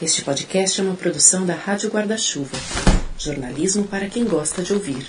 Este podcast é uma produção da Rádio Guarda-Chuva. Jornalismo para quem gosta de ouvir.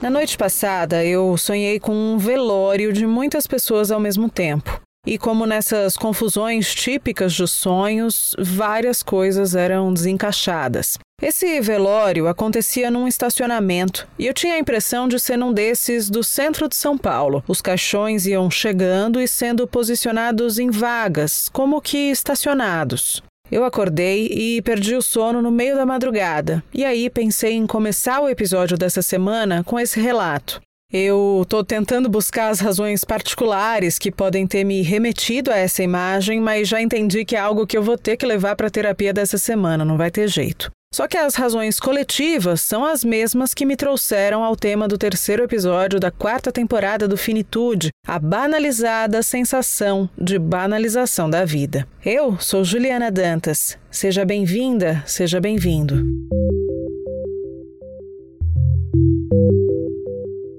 Na noite passada, eu sonhei com um velório de muitas pessoas ao mesmo tempo. E como nessas confusões típicas dos sonhos, várias coisas eram desencaixadas. Esse velório acontecia num estacionamento e eu tinha a impressão de ser num desses do centro de São Paulo. Os caixões iam chegando e sendo posicionados em vagas, como que estacionados. Eu acordei e perdi o sono no meio da madrugada. E aí pensei em começar o episódio dessa semana com esse relato. Eu estou tentando buscar as razões particulares que podem ter me remetido a essa imagem, mas já entendi que é algo que eu vou ter que levar para a terapia dessa semana, não vai ter jeito. Só que as razões coletivas são as mesmas que me trouxeram ao tema do terceiro episódio da quarta temporada do Finitude, a banalizada sensação de banalização da vida. Eu sou Juliana Dantas. Seja bem-vinda, seja bem-vindo.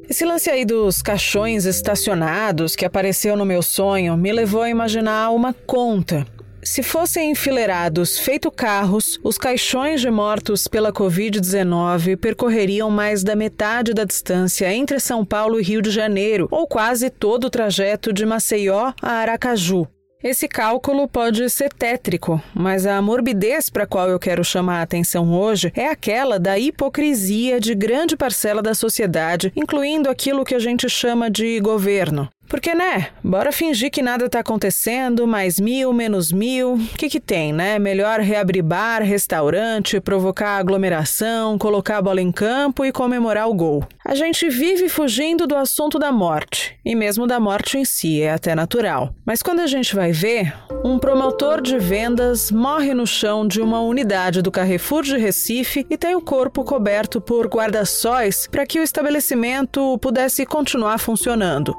Esse lance aí dos caixões estacionados que apareceu no meu sonho me levou a imaginar uma conta se fossem enfileirados feito carros, os caixões de mortos pela Covid-19 percorreriam mais da metade da distância entre São Paulo e Rio de Janeiro, ou quase todo o trajeto de Maceió a Aracaju. Esse cálculo pode ser tétrico, mas a morbidez para a qual eu quero chamar a atenção hoje é aquela da hipocrisia de grande parcela da sociedade, incluindo aquilo que a gente chama de governo. Porque, né? Bora fingir que nada tá acontecendo, mais mil, menos mil. O que que tem, né? Melhor reabrir bar, restaurante, provocar aglomeração, colocar a bola em campo e comemorar o gol. A gente vive fugindo do assunto da morte, e mesmo da morte em si, é até natural. Mas quando a gente vai ver, um promotor de vendas morre no chão de uma unidade do Carrefour de Recife e tem o corpo coberto por guarda-sóis para que o estabelecimento pudesse continuar funcionando.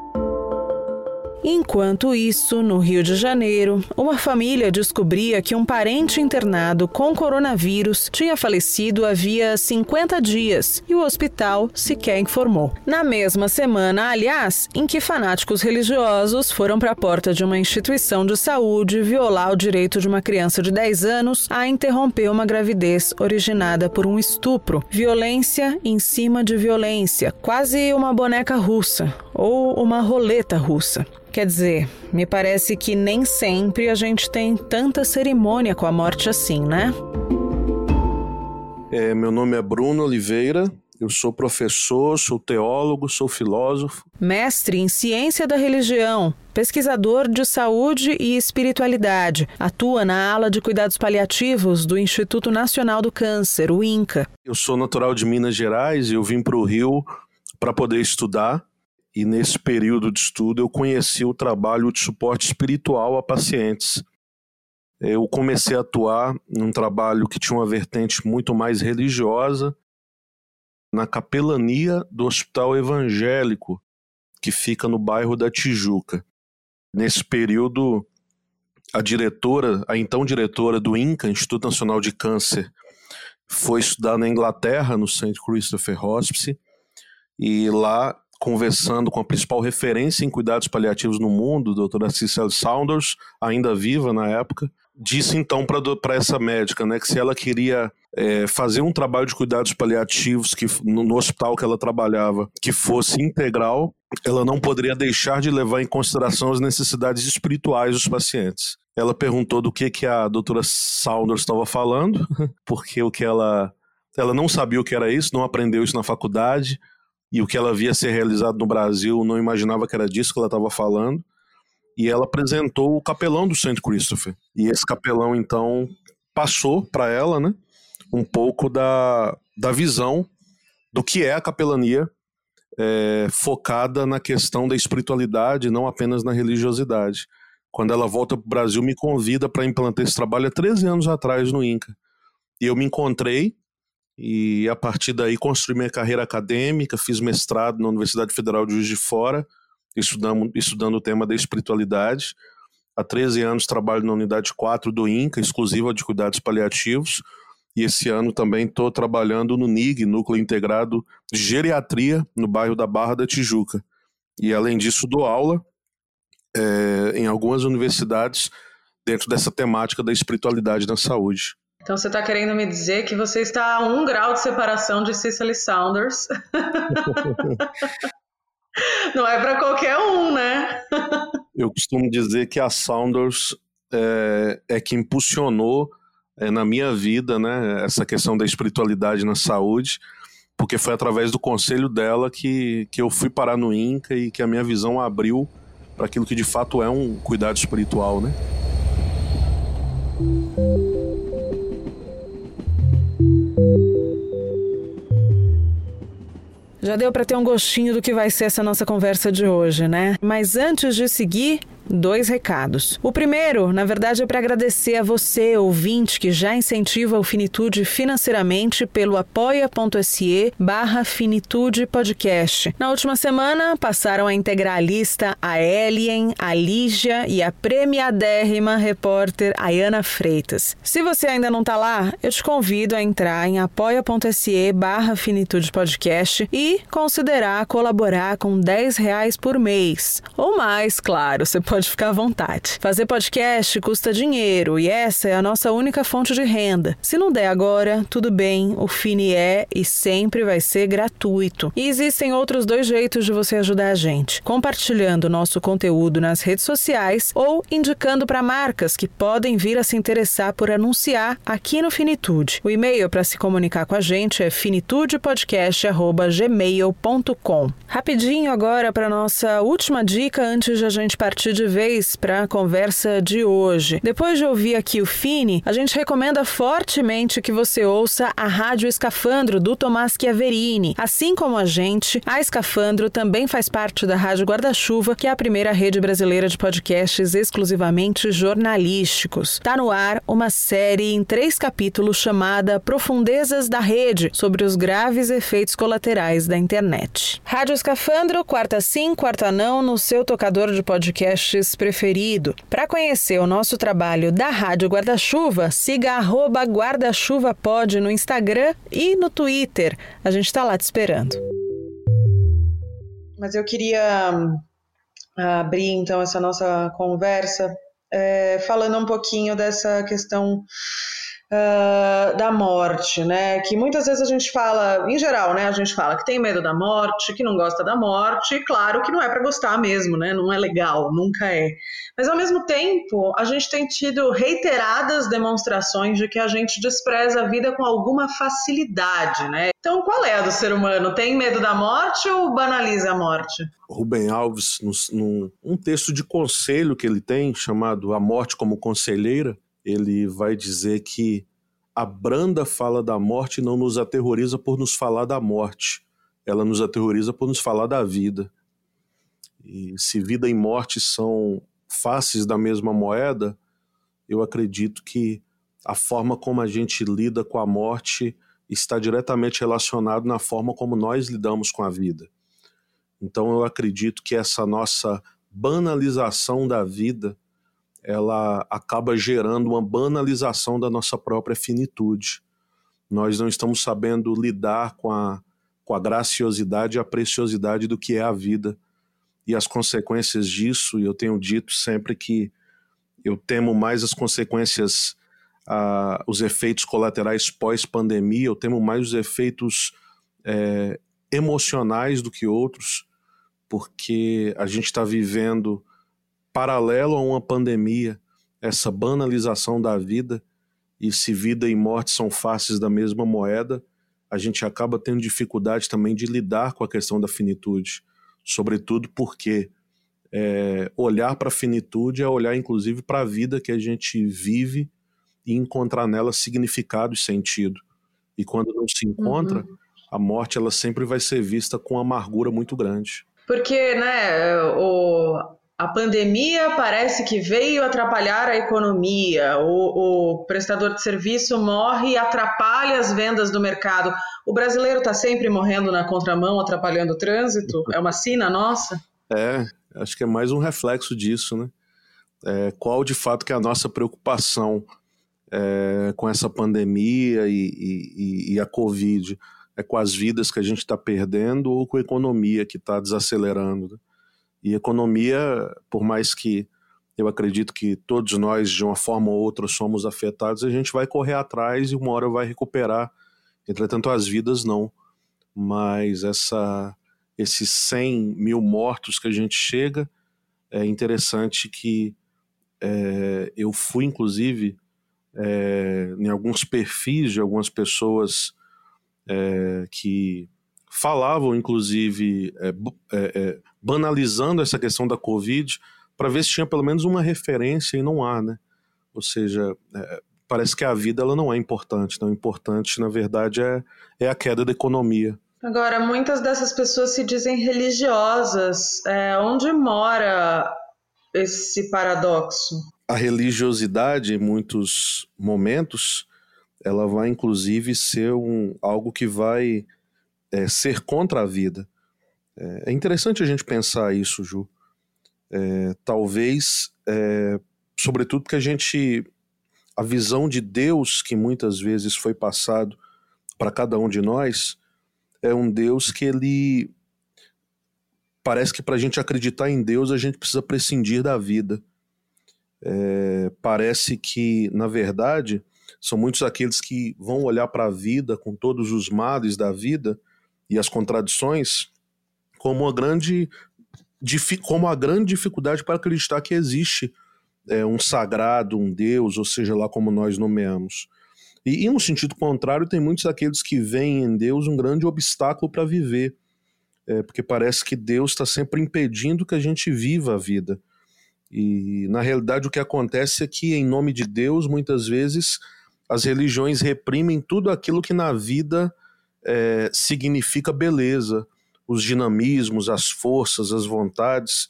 Enquanto isso, no Rio de Janeiro, uma família descobria que um parente internado com coronavírus tinha falecido havia 50 dias e o hospital sequer informou. Na mesma semana, aliás, em que fanáticos religiosos foram para a porta de uma instituição de saúde violar o direito de uma criança de 10 anos a interromper uma gravidez originada por um estupro. Violência em cima de violência, quase uma boneca russa ou uma roleta russa. Quer dizer, me parece que nem sempre a gente tem tanta cerimônia com a morte assim, né? É, meu nome é Bruno Oliveira, eu sou professor, sou teólogo, sou filósofo. Mestre em ciência da religião, pesquisador de saúde e espiritualidade. Atua na ala de cuidados paliativos do Instituto Nacional do Câncer, o INCA. Eu sou natural de Minas Gerais e eu vim para o Rio para poder estudar e nesse período de estudo eu conheci o trabalho de suporte espiritual a pacientes. Eu comecei a atuar num trabalho que tinha uma vertente muito mais religiosa, na capelania do Hospital Evangélico, que fica no bairro da Tijuca. Nesse período, a diretora, a então diretora do INCA, Instituto Nacional de Câncer, foi estudar na Inglaterra, no St. Christopher Hospice, e lá conversando com a principal referência em cuidados paliativos no mundo, a doutora Cecil Saunders, ainda viva na época, disse então para essa médica né, que se ela queria é, fazer um trabalho de cuidados paliativos que no, no, hospital que ela trabalhava que fosse integral, ela não poderia deixar de levar em consideração as necessidades espirituais dos pacientes. Ela perguntou do que, que a doutora Saunders estava falando, porque o que ela ela não sabia o que era isso, não aprendeu isso na faculdade, e o que ela via ser realizado no Brasil não imaginava que era disso que ela estava falando. E ela apresentou o capelão do St. Christopher. E esse capelão, então, passou para ela né, um pouco da, da visão do que é a capelania é, focada na questão da espiritualidade, não apenas na religiosidade. Quando ela volta para o Brasil, me convida para implantar esse trabalho há 13 anos atrás no INCA. E eu me encontrei e a partir daí construí minha carreira acadêmica, fiz mestrado na Universidade Federal de Juiz de Fora, estudando, estudando o tema da espiritualidade. Há 13 anos trabalho na unidade 4 do INCA, exclusiva de cuidados paliativos, e esse ano também estou trabalhando no NIG, Núcleo Integrado de Geriatria, no bairro da Barra da Tijuca. E além disso, dou aula é, em algumas universidades dentro dessa temática da espiritualidade na saúde. Então você está querendo me dizer que você está a um grau de separação de Cicely Saunders. Não é para qualquer um, né? Eu costumo dizer que a Saunders é, é que impulsionou é, na minha vida, né, essa questão da espiritualidade na saúde, porque foi através do conselho dela que, que eu fui parar no INCA e que a minha visão abriu para aquilo que de fato é um cuidado espiritual, né? Já deu para ter um gostinho do que vai ser essa nossa conversa de hoje, né? Mas antes de seguir, dois recados. O primeiro, na verdade, é para agradecer a você, ouvinte, que já incentiva o Finitude financeiramente pelo apoia.se barra Finitude Podcast. Na última semana, passaram a integrar a lista a Alien, a Lígia e a premiadérrima repórter Ayana Freitas. Se você ainda não está lá, eu te convido a entrar em apoia.se barra Finitude Podcast e considerar colaborar com 10 reais por mês. Ou mais, claro, você pode ficar à vontade. Fazer podcast custa dinheiro e essa é a nossa única fonte de renda. Se não der agora, tudo bem, o Fini é e sempre vai ser gratuito. E existem outros dois jeitos de você ajudar a gente: compartilhando nosso conteúdo nas redes sociais ou indicando para marcas que podem vir a se interessar por anunciar aqui no Finitude. O e-mail para se comunicar com a gente é finitudepodcast@gmail.com. Rapidinho agora para nossa última dica antes de a gente partir de de vez para a conversa de hoje. Depois de ouvir aqui o Fini, a gente recomenda fortemente que você ouça a Rádio Escafandro do Tomás Chiaverini. Assim como a gente, a Escafandro também faz parte da Rádio Guarda-Chuva, que é a primeira rede brasileira de podcasts exclusivamente jornalísticos. Tá no ar uma série em três capítulos chamada Profundezas da Rede, sobre os graves efeitos colaterais da internet. Rádio Escafandro, quarta sim, quarta não, no seu tocador de podcast podcasts preferido. Para conhecer o nosso trabalho da Rádio Guarda-Chuva, siga guarda-chuva-pod no Instagram e no Twitter. A gente está lá te esperando. Mas eu queria ah, abrir então essa nossa conversa é, falando um pouquinho dessa questão uh, da morte, né? Que muitas vezes a gente fala, em geral, né? A gente fala que tem medo da morte, que não gosta da morte, e claro que não é para gostar mesmo, né? Não é legal, nunca é. Mas ao mesmo tempo, a gente tem tido reiteradas demonstrações de que a gente despreza a vida com alguma facilidade, né? Então, qual é a do ser humano? Tem medo da morte ou banaliza a morte? Rubem Alves, num, num texto de conselho que ele tem, chamado A Morte como Conselheira, ele vai dizer que a branda fala da morte não nos aterroriza por nos falar da morte, ela nos aterroriza por nos falar da vida. E se vida e morte são faces da mesma moeda, eu acredito que a forma como a gente lida com a morte está diretamente relacionado na forma como nós lidamos com a vida. Então eu acredito que essa nossa banalização da vida ela acaba gerando uma banalização da nossa própria finitude. Nós não estamos sabendo lidar com a, com a graciosidade e a preciosidade do que é a vida. E as consequências disso, eu tenho dito sempre que eu temo mais as consequências, ah, os efeitos colaterais pós-pandemia, eu temo mais os efeitos é, emocionais do que outros, porque a gente está vivendo paralelo a uma pandemia, essa banalização da vida, e se vida e morte são faces da mesma moeda, a gente acaba tendo dificuldade também de lidar com a questão da finitude, sobretudo porque é, olhar para a finitude é olhar inclusive para a vida que a gente vive e encontrar nela significado e sentido. E quando não se encontra, uhum. a morte ela sempre vai ser vista com amargura muito grande. Porque, né, o, a pandemia parece que veio atrapalhar a economia, o, o prestador de serviço morre e atrapalha as vendas do mercado. O brasileiro está sempre morrendo na contramão, atrapalhando o trânsito? É uma sina nossa? É, acho que é mais um reflexo disso, né? É, qual de fato que é a nossa preocupação é, com essa pandemia e, e, e, a Covid? É com as vidas que a gente está perdendo ou com a economia que está desacelerando? Né? E economia, por mais que eu acredito que todos nós, de uma forma ou outra, somos afetados, a gente vai correr atrás e uma hora vai recuperar. Entretanto, as vidas não. Mas essa, esses 100 mil mortos que a gente chega, é interessante que é, eu fui, inclusive, é, em alguns perfis de algumas pessoas é, que falavam, inclusive, é, é, é, banalizando essa questão da Covid, para ver se tinha pelo menos uma referência e não há, né? Ou seja, é, parece que a vida ela não é importante. Não, importante, na verdade, é, é a queda da economia. Agora, muitas dessas pessoas se dizem religiosas. É, onde mora esse paradoxo? A religiosidade, em muitos momentos, ela vai inclusive ser um, algo que vai é, ser contra a vida. É, é interessante a gente pensar isso, Ju. É, talvez, é, sobretudo porque a gente, a visão de Deus que muitas vezes foi passado para cada um de nós, é um Deus que ele parece que para a gente acreditar em Deus a gente precisa prescindir da vida. É, parece que, na verdade, são muitos aqueles que vão olhar para a vida com todos os males da vida e as contradições como uma grande como a grande dificuldade para acreditar que existe é, um sagrado, um Deus, ou seja lá como nós nomeamos. E, e no sentido contrário, tem muitos daqueles que veem em Deus um grande obstáculo para viver, é, porque parece que Deus está sempre impedindo que a gente viva a vida. E na realidade o que acontece é que, em nome de Deus, muitas vezes as religiões reprimem tudo aquilo que na vida é, significa beleza, os dinamismos, as forças, as vontades,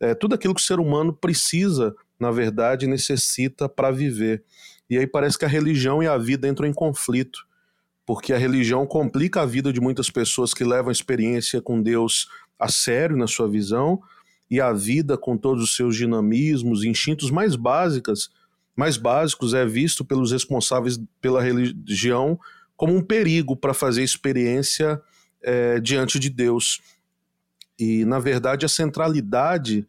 é, tudo aquilo que o ser humano precisa, na verdade, necessita para viver. E aí parece que a religião e a vida entram em conflito, porque a religião complica a vida de muitas pessoas que levam a experiência com Deus a sério na sua visão, e a vida com todos os seus dinamismos, instintos mais básicas, mais básicos, é visto pelos responsáveis pela religião como um perigo para fazer experiência é, diante de Deus. E, na verdade, a centralidade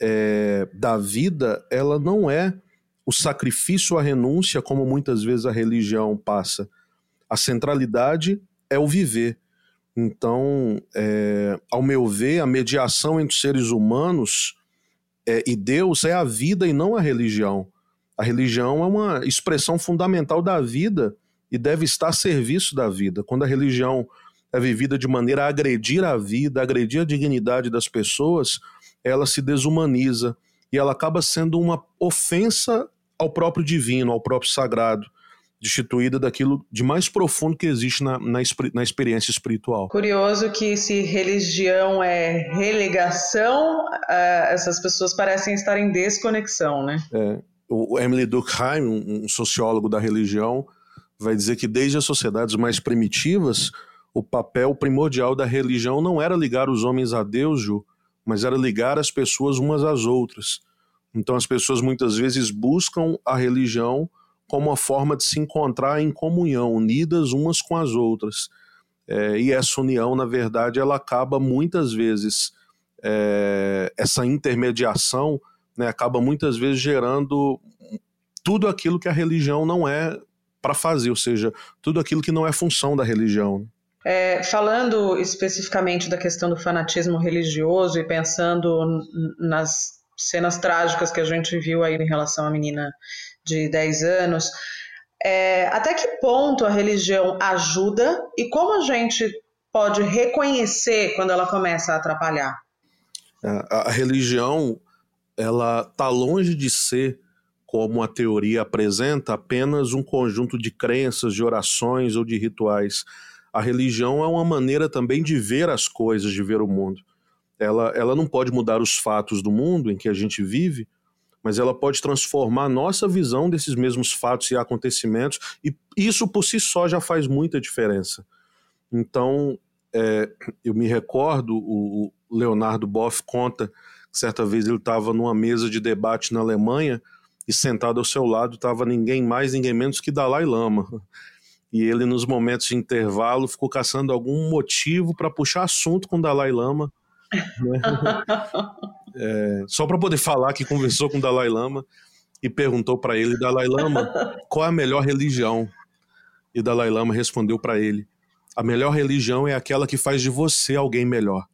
é, da vida, ela não é o sacrifício, a renúncia, como muitas vezes a religião passa. A centralidade é o viver. Então, é, ao meu ver, a mediação entre os seres humanos é, e Deus é a vida e não a religião. A religião é uma expressão fundamental da vida e deve estar a serviço da vida. Quando a religião é vivida de maneira a agredir a vida, agredir a dignidade das pessoas, ela se desumaniza e ela acaba sendo uma ofensa ao próprio divino, ao próprio sagrado, destituída daquilo de mais profundo que existe na, na, na experiência espiritual. Curioso que se religião é relegação, uh, essas pessoas parecem estar em desconexão, né? É, o Emily Durkheim, um sociólogo da religião, vai dizer que desde as sociedades mais primitivas, o papel primordial da religião não era ligar os homens a Deus, Ju, mas era ligar as pessoas umas às outras. Então as pessoas muitas vezes buscam a religião como uma forma de se encontrar em comunhão, unidas umas com as outras. É, e essa união, na verdade, ela acaba muitas vezes, é, essa intermediação né, acaba muitas vezes gerando tudo aquilo que a religião não é para fazer, ou seja, tudo aquilo que não é função da religião. É, falando especificamente da questão do fanatismo religioso e pensando nas cenas trágicas que a gente viu aí em relação à menina de 10 anos, é, até que ponto a religião ajuda e como a gente pode reconhecer quando ela começa a atrapalhar? A, a religião, ela está longe de ser como a teoria apresenta, apenas um conjunto de crenças, de orações ou de rituais a religião é uma maneira também de ver as coisas, de ver o mundo. Ela, ela não pode mudar os fatos do mundo em que a gente vive, mas ela pode transformar nossa visão desses mesmos fatos e acontecimentos, e isso por si só já faz muita diferença. Então, é, eu me recordo, o Leonardo Boff conta que certa vez ele estava numa mesa de debate na Alemanha e sentado ao seu lado estava ninguém mais, ninguém menos que Dalai Lama e ele, nos momentos de intervalo, ficou caçando algum motivo para puxar assunto com Dalai Lama. Né? é, só para poder falar que conversou com o Dalai Lama e perguntou para ele, Dalai Lama, qual é a melhor religião? E Dalai Lama respondeu para ele: a melhor religião é aquela que faz de você alguém melhor.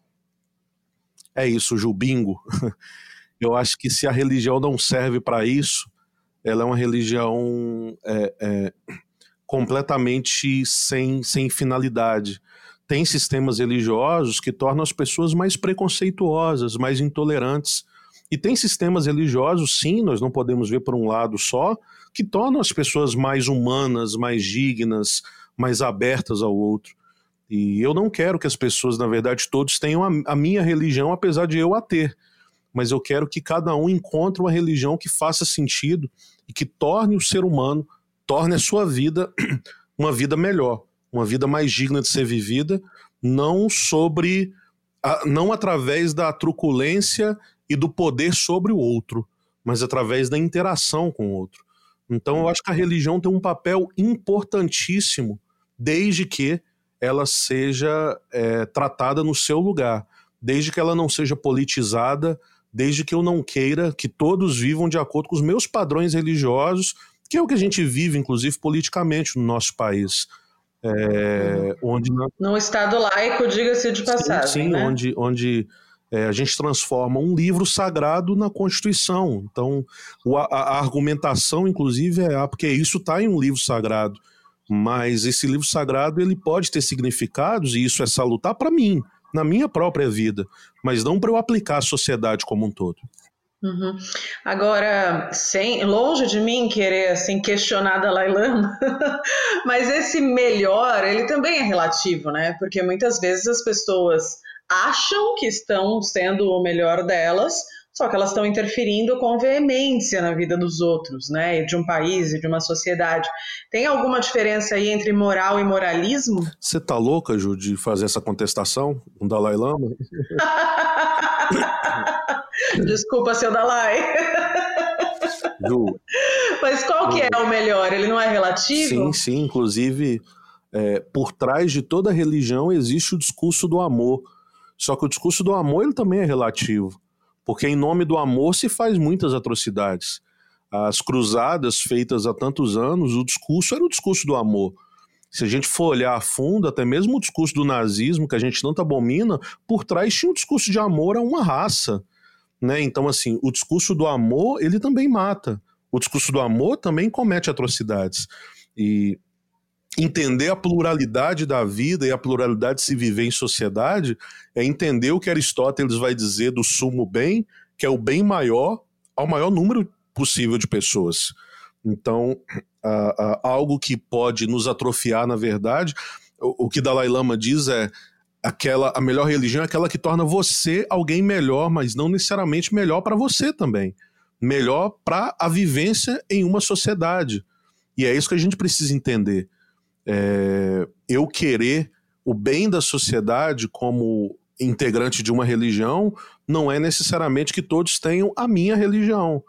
É isso, Jubingo. Eu acho que se a religião não serve para isso, ela é uma religião é, é, completamente sem, sem finalidade. Tem sistemas religiosos que tornam as pessoas mais preconceituosas, mais intolerantes. E tem sistemas religiosos, sim, nós não podemos ver por um lado só, que tornam as pessoas mais humanas, mais dignas, mais abertas ao outro. E eu não quero que as pessoas, na verdade, todos tenham a, a minha religião, apesar de eu a ter. Mas eu quero que cada um encontre uma religião que faça sentido e que torne o ser humano, torne a sua vida uma vida melhor, uma vida mais digna de ser vivida, não sobre, não através da truculência e do poder sobre o outro, mas através da interação com o outro. Então eu acho que a religião tem um papel importantíssimo, desde que ela seja é, tratada no seu lugar, desde que ela não seja politizada, desde que eu não queira que todos vivam de acordo com os meus padrões religiosos, que é o que a gente vive, inclusive, politicamente no nosso país. É, onde Num Estado laico, diga-se de passagem. Sim, sim né? onde, onde é, a gente transforma um livro sagrado na Constituição. Então, a, a, argumentação, inclusive, é ah, porque isso está em um livro sagrado. Mas esse livro sagrado ele pode ter significados, e isso é salutar para mim na minha própria vida, mas não para eu aplicar à sociedade como um todo. Uhum. Agora, sem, longe de mim querer assim questionar Dalai Lama, mas esse melhor ele também é relativo, né? Porque muitas vezes as pessoas acham que estão sendo o melhor delas, só que elas estão interferindo com veemência na vida dos outros, né? De um país e de uma sociedade. Tem alguma diferença aí entre moral e moralismo? Você tá louca, Ju, de fazer essa contestação com o Dalai Lama? Desculpa, seu Dalai. Ju. Mas qual que é o melhor? Ele não é relativo? Sim, sim. Inclusive, é, por trás de toda religião existe o discurso do amor. Só que o discurso do amor ele também é relativo. Porque em nome do amor se faz muitas atrocidades. As cruzadas feitas há tantos anos, o discurso era o discurso do amor. Se a gente for olhar a fundo, até mesmo o discurso do nazismo, que a gente tanto abomina, por trás tinha um discurso de amor a uma raça. Né? Então, assim, o discurso do amor, ele também mata. O discurso do amor também comete atrocidades. E entender a pluralidade da vida e a pluralidade de se viver em sociedade é entender o que Aristóteles vai dizer do sumo bem, que é o bem maior ao maior número possível de pessoas. Então, algo que pode nos atrofiar, na verdade, o, o, que Dalai Lama diz é aquela a melhor religião é aquela que torna você alguém melhor, mas não necessariamente melhor para você também, melhor para a vivência em uma sociedade. E é isso que a gente precisa entender é, eu querer o bem da sociedade como integrante de uma religião não é necessariamente que todos tenham a minha religião.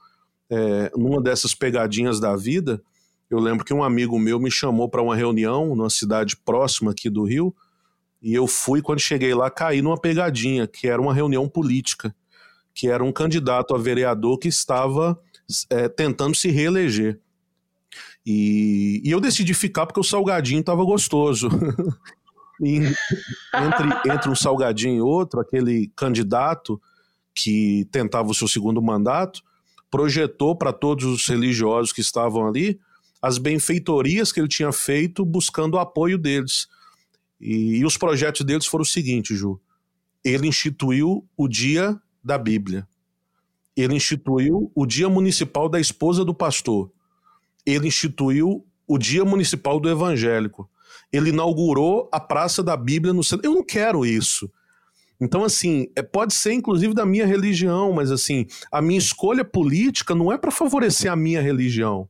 É, numa dessas pegadinhas da vida, eu lembro que um amigo meu me chamou para uma reunião numa cidade próxima aqui do Rio, e eu fui, quando cheguei lá, caí numa pegadinha, que era uma reunião política, que era um candidato a vereador que estava é, tentando se reeleger. E, e eu decidi ficar porque o salgadinho estava gostoso. entre, entre um salgadinho e outro, aquele candidato que tentava o seu segundo mandato projetou para todos os religiosos que estavam ali as benfeitorias que ele tinha feito buscando o apoio deles. E, e os projetos deles foram o seguinte, Ju. Ele instituiu o dia da Bíblia. Ele instituiu o dia municipal da esposa do pastor ele instituiu o Dia Municipal do Evangélico. Ele inaugurou a Praça da Bíblia no centro. Eu não quero isso. Então, assim, é, pode ser inclusive da minha religião, mas assim, a minha escolha política não é para favorecer a minha religião,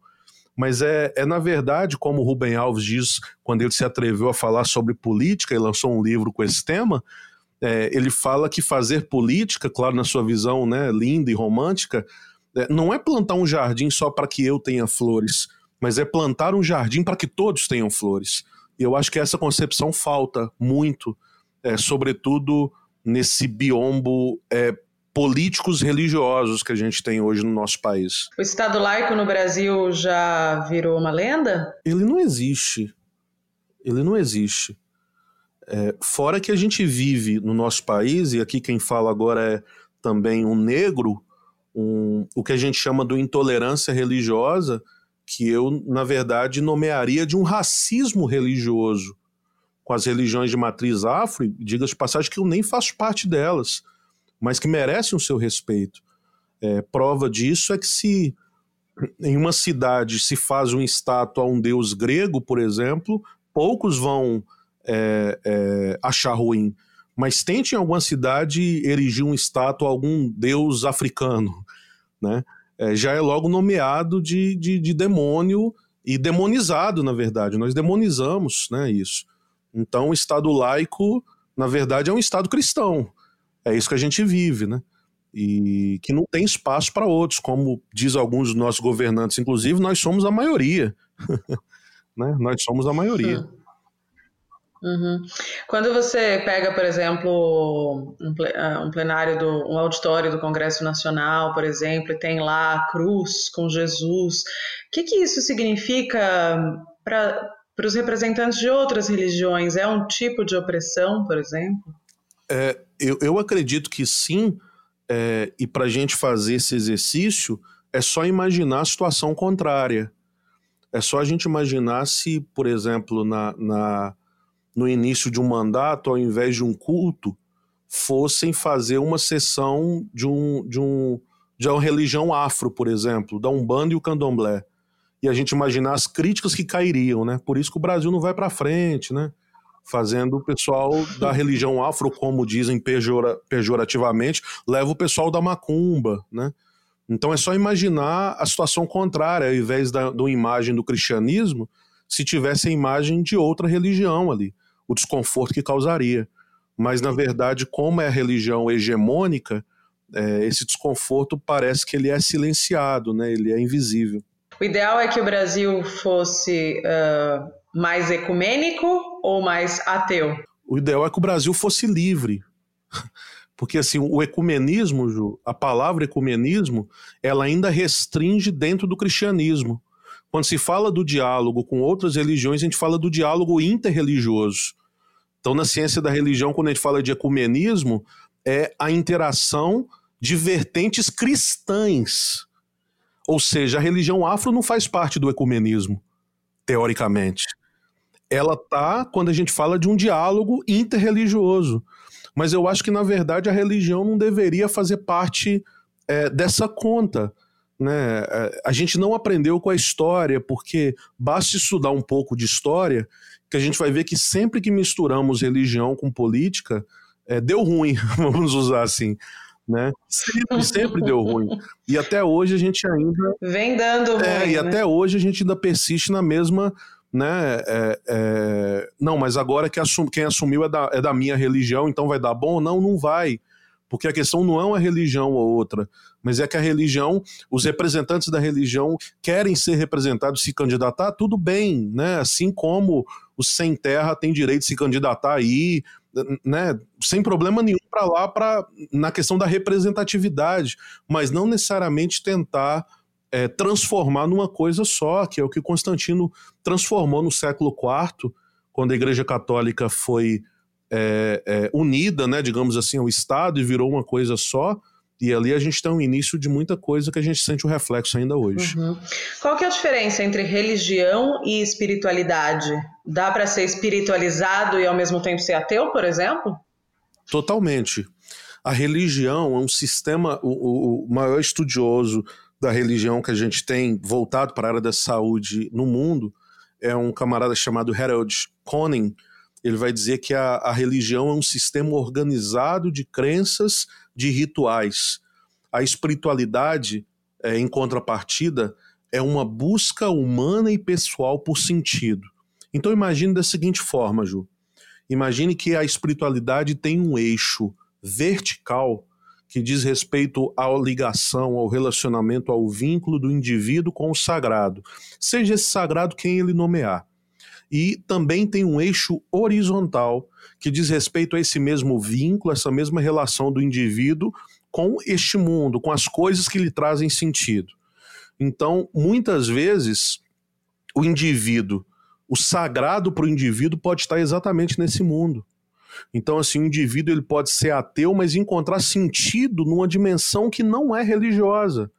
mas é, é, na verdade, como o Rubem Alves diz quando ele se atreveu a falar sobre política e lançou um livro com esse tema, é, ele fala que fazer política, claro, na sua visão né, linda e romântica, não é plantar um jardim só para que eu tenha flores, mas é plantar um jardim para que todos tenham flores. E eu acho que essa concepção falta muito, é, sobretudo nesse biombo é, políticos religiosos que a gente tem hoje no nosso país. O Estado laico no Brasil já virou uma lenda? Ele não existe. Ele não existe. É, fora que a gente vive no nosso país, e aqui quem fala agora é também um negro, um, o que a gente chama de intolerância religiosa, que eu, na verdade, nomearia de um racismo religioso com as religiões de matriz afro, diga-se de passagem que eu nem faço parte delas, mas que merecem o seu respeito. É, prova disso é que se em uma cidade se faz uma estátua a um deus grego, por exemplo, poucos vão é, é, achar ruim. Mas tente em alguma cidade erigir uma estátua a algum deus africano, né? É, já é logo nomeado de, de, de, demônio e demonizado, na verdade. Nós demonizamos né, isso. Então, o Estado laico, na verdade, é um Estado cristão. É isso que a gente vive, né? E que não tem espaço para outros, como diz alguns dos nossos governantes, inclusive, nós somos a maioria. né? Nós somos a maioria. Uhum. Quando você pega, por exemplo, ah, um plenário do um auditório do Congresso Nacional, por exemplo, e tem lá a cruz com Jesus, o que, que isso significa para os representantes de outras religiões? É um tipo de opressão, por exemplo? É, eu, eu acredito que sim, é, e para a gente fazer esse exercício, é só imaginar a situação contrária. É só a gente imaginar se, por exemplo, na, na no início de um mandato, ao invés de um culto, fossem fazer uma sessão de, um, de, um, de uma religião afro, por exemplo, da Umbanda e o Candomblé. E a gente imaginar as críticas que cairiam, né? Por isso que o Brasil não vai para frente, né? Fazendo o pessoal da religião afro, como dizem pejora, pejorativamente, leva o pessoal da macumba, né? Então é só imaginar a situação contrária, ao invés da, da imagem do cristianismo, se tivesse a imagem de outra religião ali o desconforto que causaria. Mas, na verdade, como é a religião hegemônica, é, esse desconforto parece que ele é silenciado, né? ele é invisível. O ideal é que o Brasil fosse uh, mais ecumênico ou mais ateu? O ideal é que o Brasil fosse livre. Porque assim, o ecumenismo, Ju, a palavra ecumenismo, ela ainda restringe dentro do cristianismo. Quando se fala do diálogo com outras religiões, a gente fala do diálogo interreligioso. Então, na ciência da religião, quando a gente fala de ecumenismo, é a interação de vertentes cristãs. Ou seja, a religião afro não faz parte do ecumenismo, teoricamente. Ela tá quando a gente fala de um diálogo interreligioso. Mas eu acho que, na verdade, a religião não deveria fazer parte é, dessa conta né? É, a gente não aprendeu com a história, porque basta estudar um pouco de história que a gente vai ver que sempre que misturamos religião com política, é, deu ruim, vamos usar assim. Né? Sempre, sempre deu ruim. E até hoje a gente ainda. Vem dando ruim. É, e né? até hoje a gente ainda persiste na mesma. Né, é, é, não, mas agora que assum, quem assumiu é da, é da minha religião, então vai dar bom? Não, não vai. Porque a questão não é uma religião ou outra, mas é que a religião, os representantes da religião querem ser representados, se candidatar, tudo bem, né? Assim como os sem terra têm direito de se candidatar aí, né? Sem problema nenhum para lá, para na questão da representatividade, mas não necessariamente tentar é, transformar numa coisa só, que é o que Constantino transformou no século IV, quando a Igreja Católica foi é, é, unida, né, digamos assim, ao Estado e virou uma coisa só. E ali a gente tem um início de muita coisa que a gente sente o reflexo ainda hoje. Uhum. Qual que é a diferença entre religião e espiritualidade? Dá para ser espiritualizado e ao mesmo tempo ser ateu, por exemplo? Totalmente. A religião é um sistema, o, o maior estudioso da religião que a gente tem voltado para a área da saúde no mundo é um camarada chamado Harold Koning, ele vai dizer que a, a religião é um sistema organizado de crenças, de rituais. A espiritualidade, é, em contrapartida, é uma busca humana e pessoal por sentido. Então imagine da seguinte forma, Ju. Imagine que a espiritualidade tem um eixo vertical que diz respeito à ligação, ao relacionamento, ao vínculo do indivíduo com o sagrado. Seja esse sagrado quem ele nomear e também tem um eixo horizontal que diz respeito a esse mesmo vínculo, essa mesma relação do indivíduo com este mundo, com as coisas que lhe trazem sentido. Então, muitas vezes, o indivíduo, o sagrado para o indivíduo pode estar exatamente nesse mundo. Então, assim, o indivíduo ele pode ser ateu, mas encontrar sentido numa dimensão que não é religiosa.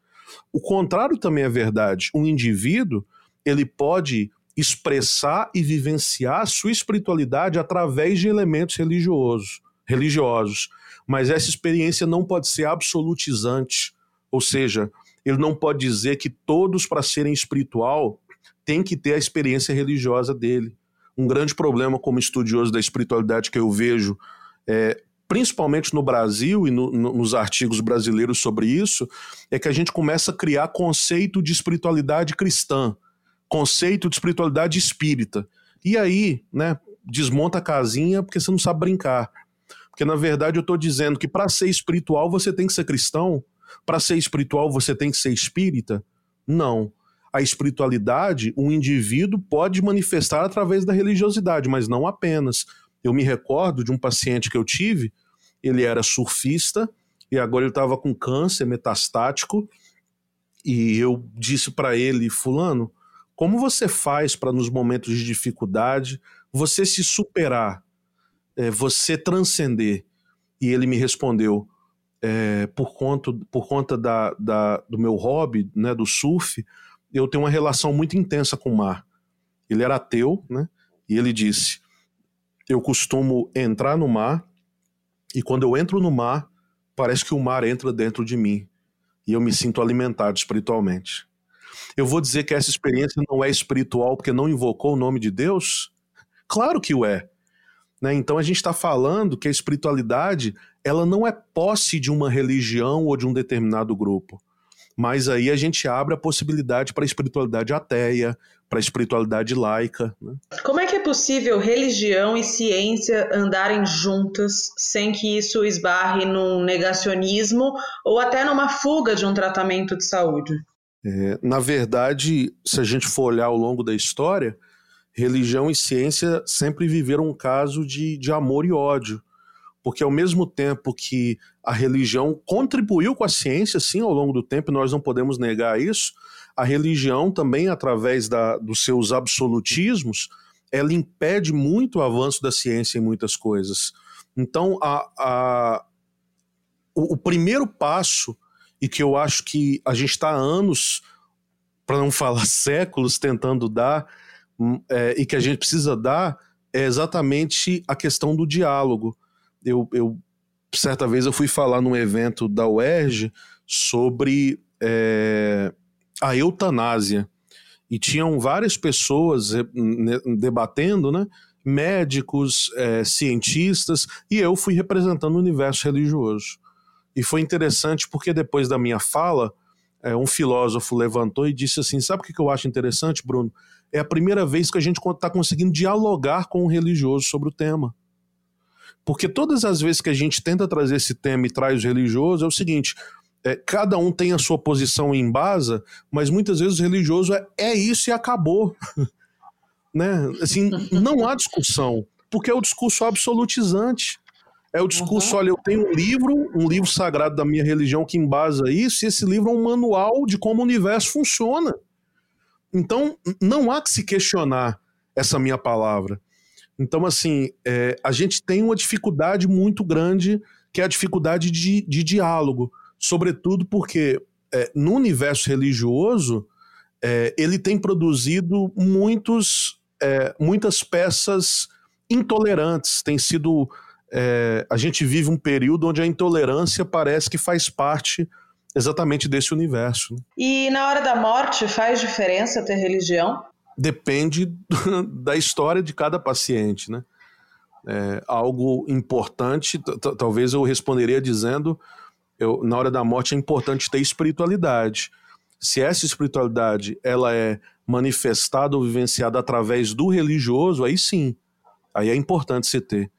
O contrário também é verdade. Um indivíduo ele pode expressar e vivenciar sua espiritualidade através de elementos religiosos, religiosos. Mas essa experiência não pode ser absolutizante, ou seja, ele não pode dizer que todos para serem espiritual têm que ter a experiência religiosa dele. Um grande problema como estudioso da espiritualidade que eu vejo é, principalmente no Brasil e no, no, nos artigos brasileiros sobre isso, é que a gente começa a criar conceito de espiritualidade cristã, conceito de espiritualidade espírita. E aí, né, desmonta a casinha porque você não sabe brincar. Porque na verdade eu estou dizendo que para ser espiritual você tem que ser cristão, para ser espiritual você tem que ser espírita? Não. A espiritualidade, um indivíduo pode manifestar através da religiosidade, mas não apenas. Eu me recordo de um paciente que eu tive, ele era surfista e agora ele estava com câncer metastático e eu disse para ele, fulano, como você faz para nos momentos de dificuldade você se superar, é, você transcender? E ele me respondeu, é, por conta, por conta da, da, do meu hobby, né, do surf, eu tenho uma relação muito intensa com o mar. Ele era ateu, né? E ele disse: eu costumo entrar no mar e quando eu entro no mar, parece que o mar entra dentro de mim e eu me sinto alimentado espiritualmente. Eu vou dizer que essa experiência não é espiritual porque não invocou o nome de Deus? Claro que o é. Né? Então a gente está falando que a espiritualidade ela não é posse de uma religião ou de um determinado grupo. Mas aí a gente abre a possibilidade para a espiritualidade ateia, para a espiritualidade laica. Né? Como é que é possível religião e ciência andarem juntas sem que isso esbarre num negacionismo ou até numa fuga de um tratamento de saúde? É, na verdade, se a gente for olhar ao longo da história, religião e ciência sempre viveram um caso de, de amor e ódio porque ao mesmo tempo que a religião contribuiu com a ciência, sim, ao longo do tempo, nós não podemos negar isso, a religião também, através da, dos seus absolutismos, ela impede muito o avanço da ciência em muitas coisas. Então, a, a, o, o primeiro passo, e que eu acho que a gente está há anos, para não falar séculos, tentando dar, hum, é, e que a gente precisa dar, é exatamente a questão do diálogo eu, eu certa vez eu fui falar num evento da UERJ sobre é, a eutanásia e tinham várias pessoas debatendo, né? Médicos, é, cientistas, e eu fui representando o universo religioso. E foi interessante porque depois da minha fala, é, um filósofo levantou e disse assim: Sabe o que eu acho interessante, Bruno? É a primeira vez que a gente está conseguindo dialogar com o religioso sobre o tema. Porque todas as vezes que a gente tenta trazer esse tema e traz o religioso, é o seguinte: é, cada um tem a sua posição em base, mas muitas vezes o religioso é, é isso e acabou. né? Assim, não há discussão, porque é o discurso absolutizante. É o discurso, uhum. olha, eu tenho um livro, um livro sagrado da minha religião que embasa isso, e esse livro é um manual de como o universo funciona. Então, não há que se questionar essa minha palavra. Então, assim, é, a gente tem uma dificuldade muito grande, que é a dificuldade de, de diálogo, sobretudo porque é, no universo religioso é, ele tem produzido muitos, é, muitas peças intolerantes. Tem sido. É, a gente vive um período onde a intolerância parece que faz parte exatamente desse universo. Né? E na hora da morte faz diferença ter religião? depende da história de cada paciente, né? É, algo importante, talvez eu responderia dizendo, eu, na hora da morte é importante ter espiritualidade. Se essa espiritualidade ela é manifestada ou vivenciada através do religioso, aí sim, aí é importante se ter.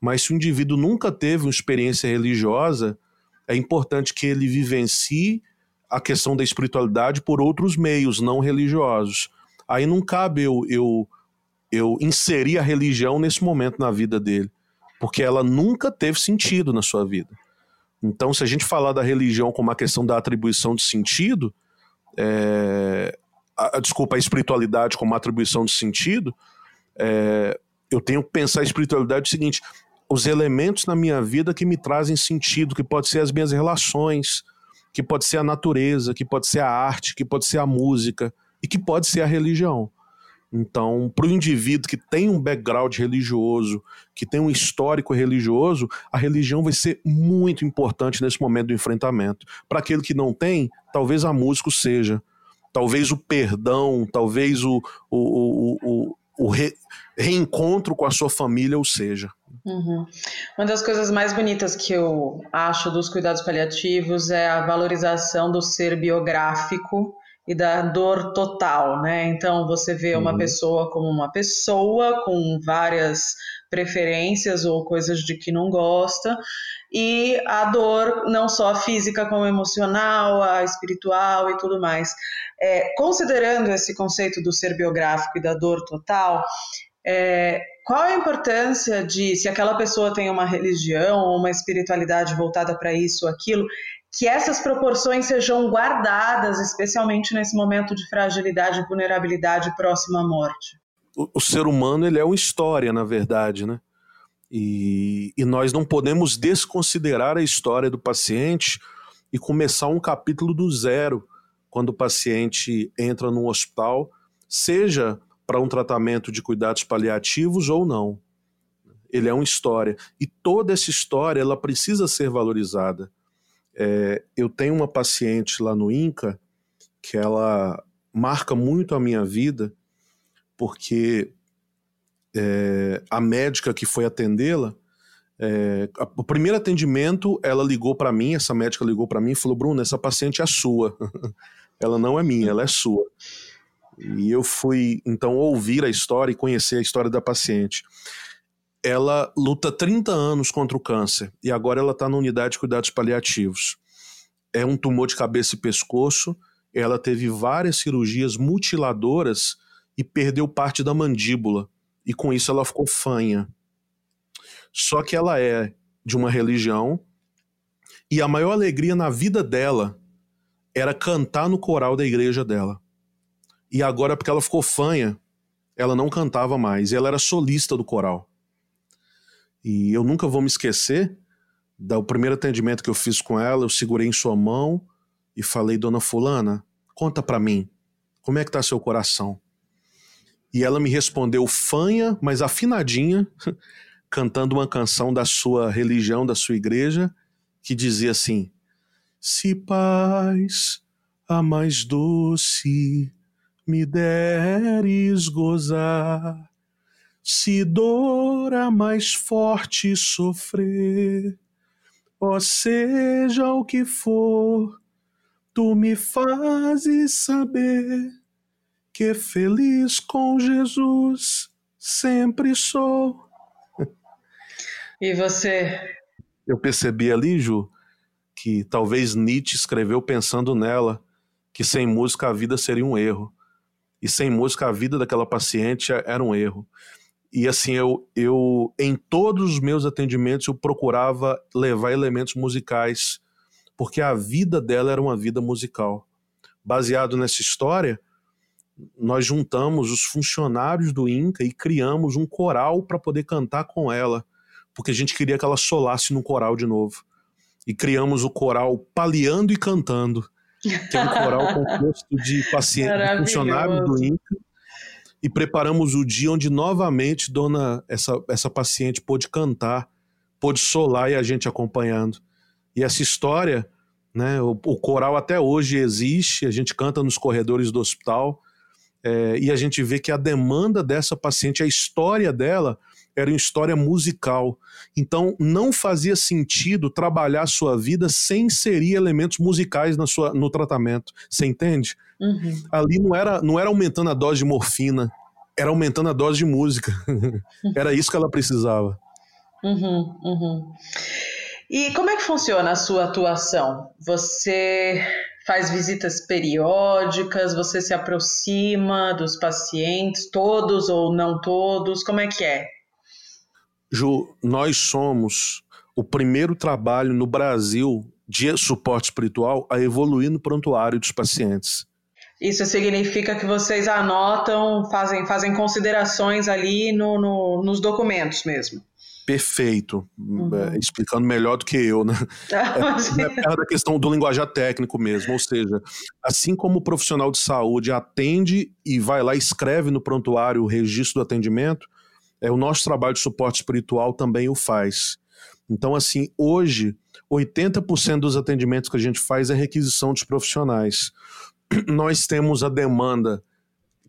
Mas se o indivíduo nunca teve uma experiência religiosa, é importante que ele vivencie a questão da espiritualidade por outros meios não religiosos. Aí não cabe eu, eu, eu inserir a religião nesse momento na vida dele, porque ela nunca teve sentido na sua vida. Então, se a gente falar da religião como uma questão da atribuição de sentido, é, a, desculpa, a espiritualidade como atribuição de sentido, é, eu tenho que pensar a espiritualidade o seguinte: os elementos na minha vida que me trazem sentido, que pode ser as minhas relações, que pode ser a natureza, que pode ser a arte, que pode ser a música e que pode ser a religião. Então, para o indivíduo que tem um background religioso, que tem um histórico religioso, a religião vai ser muito importante nesse momento do enfrentamento. Para aquele que não tem, talvez a música seja. Talvez o perdão, talvez o, o, o, o, o re, reencontro com a sua família o seja. Uhum. Uma das coisas mais bonitas que eu acho dos cuidados paliativos é a valorização do ser biográfico e da dor total, né? Então você vê uma uhum. pessoa como uma pessoa com várias preferências ou coisas de que não gosta e a dor não só física como emocional, a espiritual e tudo mais. É, considerando esse conceito do ser biográfico e da dor total, é, qual a importância de, se aquela pessoa tem uma religião ou uma espiritualidade voltada para isso ou aquilo, que essas proporções sejam guardadas, especialmente nesse momento de fragilidade e vulnerabilidade próxima à morte? O, o ser humano ele é uma história, na verdade, né? E, e nós não podemos desconsiderar a história do paciente e começar um capítulo do zero quando o paciente entra no hospital, seja para um tratamento de cuidados paliativos ou não. Ele é uma história. E toda essa história ela precisa ser valorizada. É, eu tenho uma paciente lá no INCA que ela marca muito a minha vida, porque é, a médica que foi atendê-la, é, o primeiro atendimento, ela ligou para mim, essa médica ligou para mim e falou: Bruno, essa paciente é sua. ela não é minha, ela é sua. E eu fui então ouvir a história e conhecer a história da paciente ela luta 30 anos contra o câncer e agora ela está na unidade de cuidados paliativos. É um tumor de cabeça e pescoço. Ela teve várias cirurgias mutiladoras e perdeu parte da mandíbula. E com isso ela ficou fanha. Só que ela é de uma religião e a maior alegria na vida dela era cantar no coral da igreja dela. E agora, porque ela ficou fanha, ela não cantava mais. Ela era solista do coral. E eu nunca vou me esquecer do primeiro atendimento que eu fiz com ela. Eu segurei em sua mão e falei, Dona Fulana, conta para mim, como é que tá seu coração? E ela me respondeu fanha, mas afinadinha, cantando uma canção da sua religião, da sua igreja, que dizia assim: Se paz a mais doce me deres gozar, se dor a mais forte sofrer, ó seja o que for, tu me fazes saber que feliz com Jesus sempre sou. E você? Eu percebi ali, Ju, que talvez Nietzsche escreveu pensando nela, que sem música a vida seria um erro. E sem música a vida daquela paciente era um erro. E assim, eu, eu em todos os meus atendimentos eu procurava levar elementos musicais, porque a vida dela era uma vida musical. Baseado nessa história, nós juntamos os funcionários do INCA e criamos um coral para poder cantar com ela, porque a gente queria que ela solasse no coral de novo. E criamos o coral Paliando e Cantando, que é um coral composto de pacientes, funcionários do INCA e preparamos o dia onde novamente dona essa, essa paciente pôde cantar, pôde solar e a gente acompanhando. E essa história, né, o, o coral até hoje existe, a gente canta nos corredores do hospital é, e a gente vê que a demanda dessa paciente, a história dela era uma história musical. Então não fazia sentido trabalhar a sua vida sem inserir elementos musicais na sua, no tratamento. Você entende? Uhum. Ali não era, não era aumentando a dose de morfina, era aumentando a dose de música. era isso que ela precisava. Uhum, uhum. E como é que funciona a sua atuação? Você faz visitas periódicas, você se aproxima dos pacientes, todos ou não todos? Como é que é? Ju, nós somos o primeiro trabalho no Brasil de suporte espiritual a evoluir no prontuário dos pacientes. Isso significa que vocês anotam, fazem, fazem considerações ali no, no nos documentos mesmo. Perfeito, uhum. é, explicando melhor do que eu, né? é, é, é da questão do linguajar técnico mesmo, ou seja, assim como o profissional de saúde atende e vai lá e escreve no prontuário o registro do atendimento, é o nosso trabalho de suporte espiritual também o faz. Então, assim, hoje, 80% dos atendimentos que a gente faz é requisição dos profissionais. Nós temos a demanda,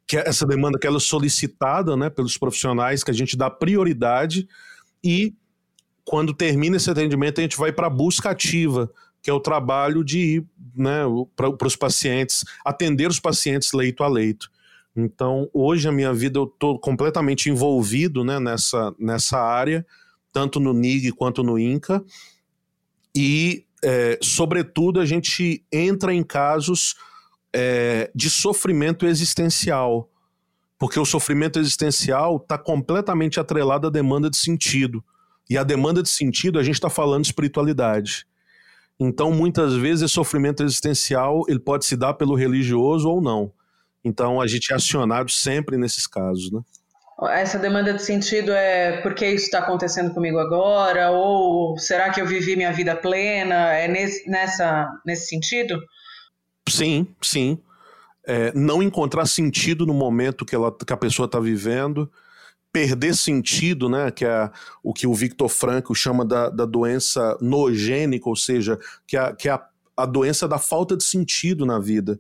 que é essa demanda que ela é solicitada né, pelos profissionais, que a gente dá prioridade, e quando termina esse atendimento, a gente vai para a busca ativa, que é o trabalho de ir né, para os pacientes, atender os pacientes leito a leito. Então, hoje a minha vida eu estou completamente envolvido né, nessa, nessa área tanto no NIG quanto no INCA. E, é, sobretudo, a gente entra em casos é, de sofrimento existencial, porque o sofrimento existencial está completamente atrelado à demanda de sentido. E a demanda de sentido, a gente está falando de espiritualidade. Então, muitas vezes, esse sofrimento existencial ele pode se dar pelo religioso ou não. Então, a gente é acionado sempre nesses casos, né? essa demanda de sentido é por que isso está acontecendo comigo agora? Ou será que eu vivi minha vida plena? É nesse, nessa, nesse sentido? Sim, sim. É, não encontrar sentido no momento que, ela, que a pessoa está vivendo, perder sentido, né, que é o que o Victor Frankl chama da, da doença nogênica, ou seja, que é, que é a, a doença da falta de sentido na vida.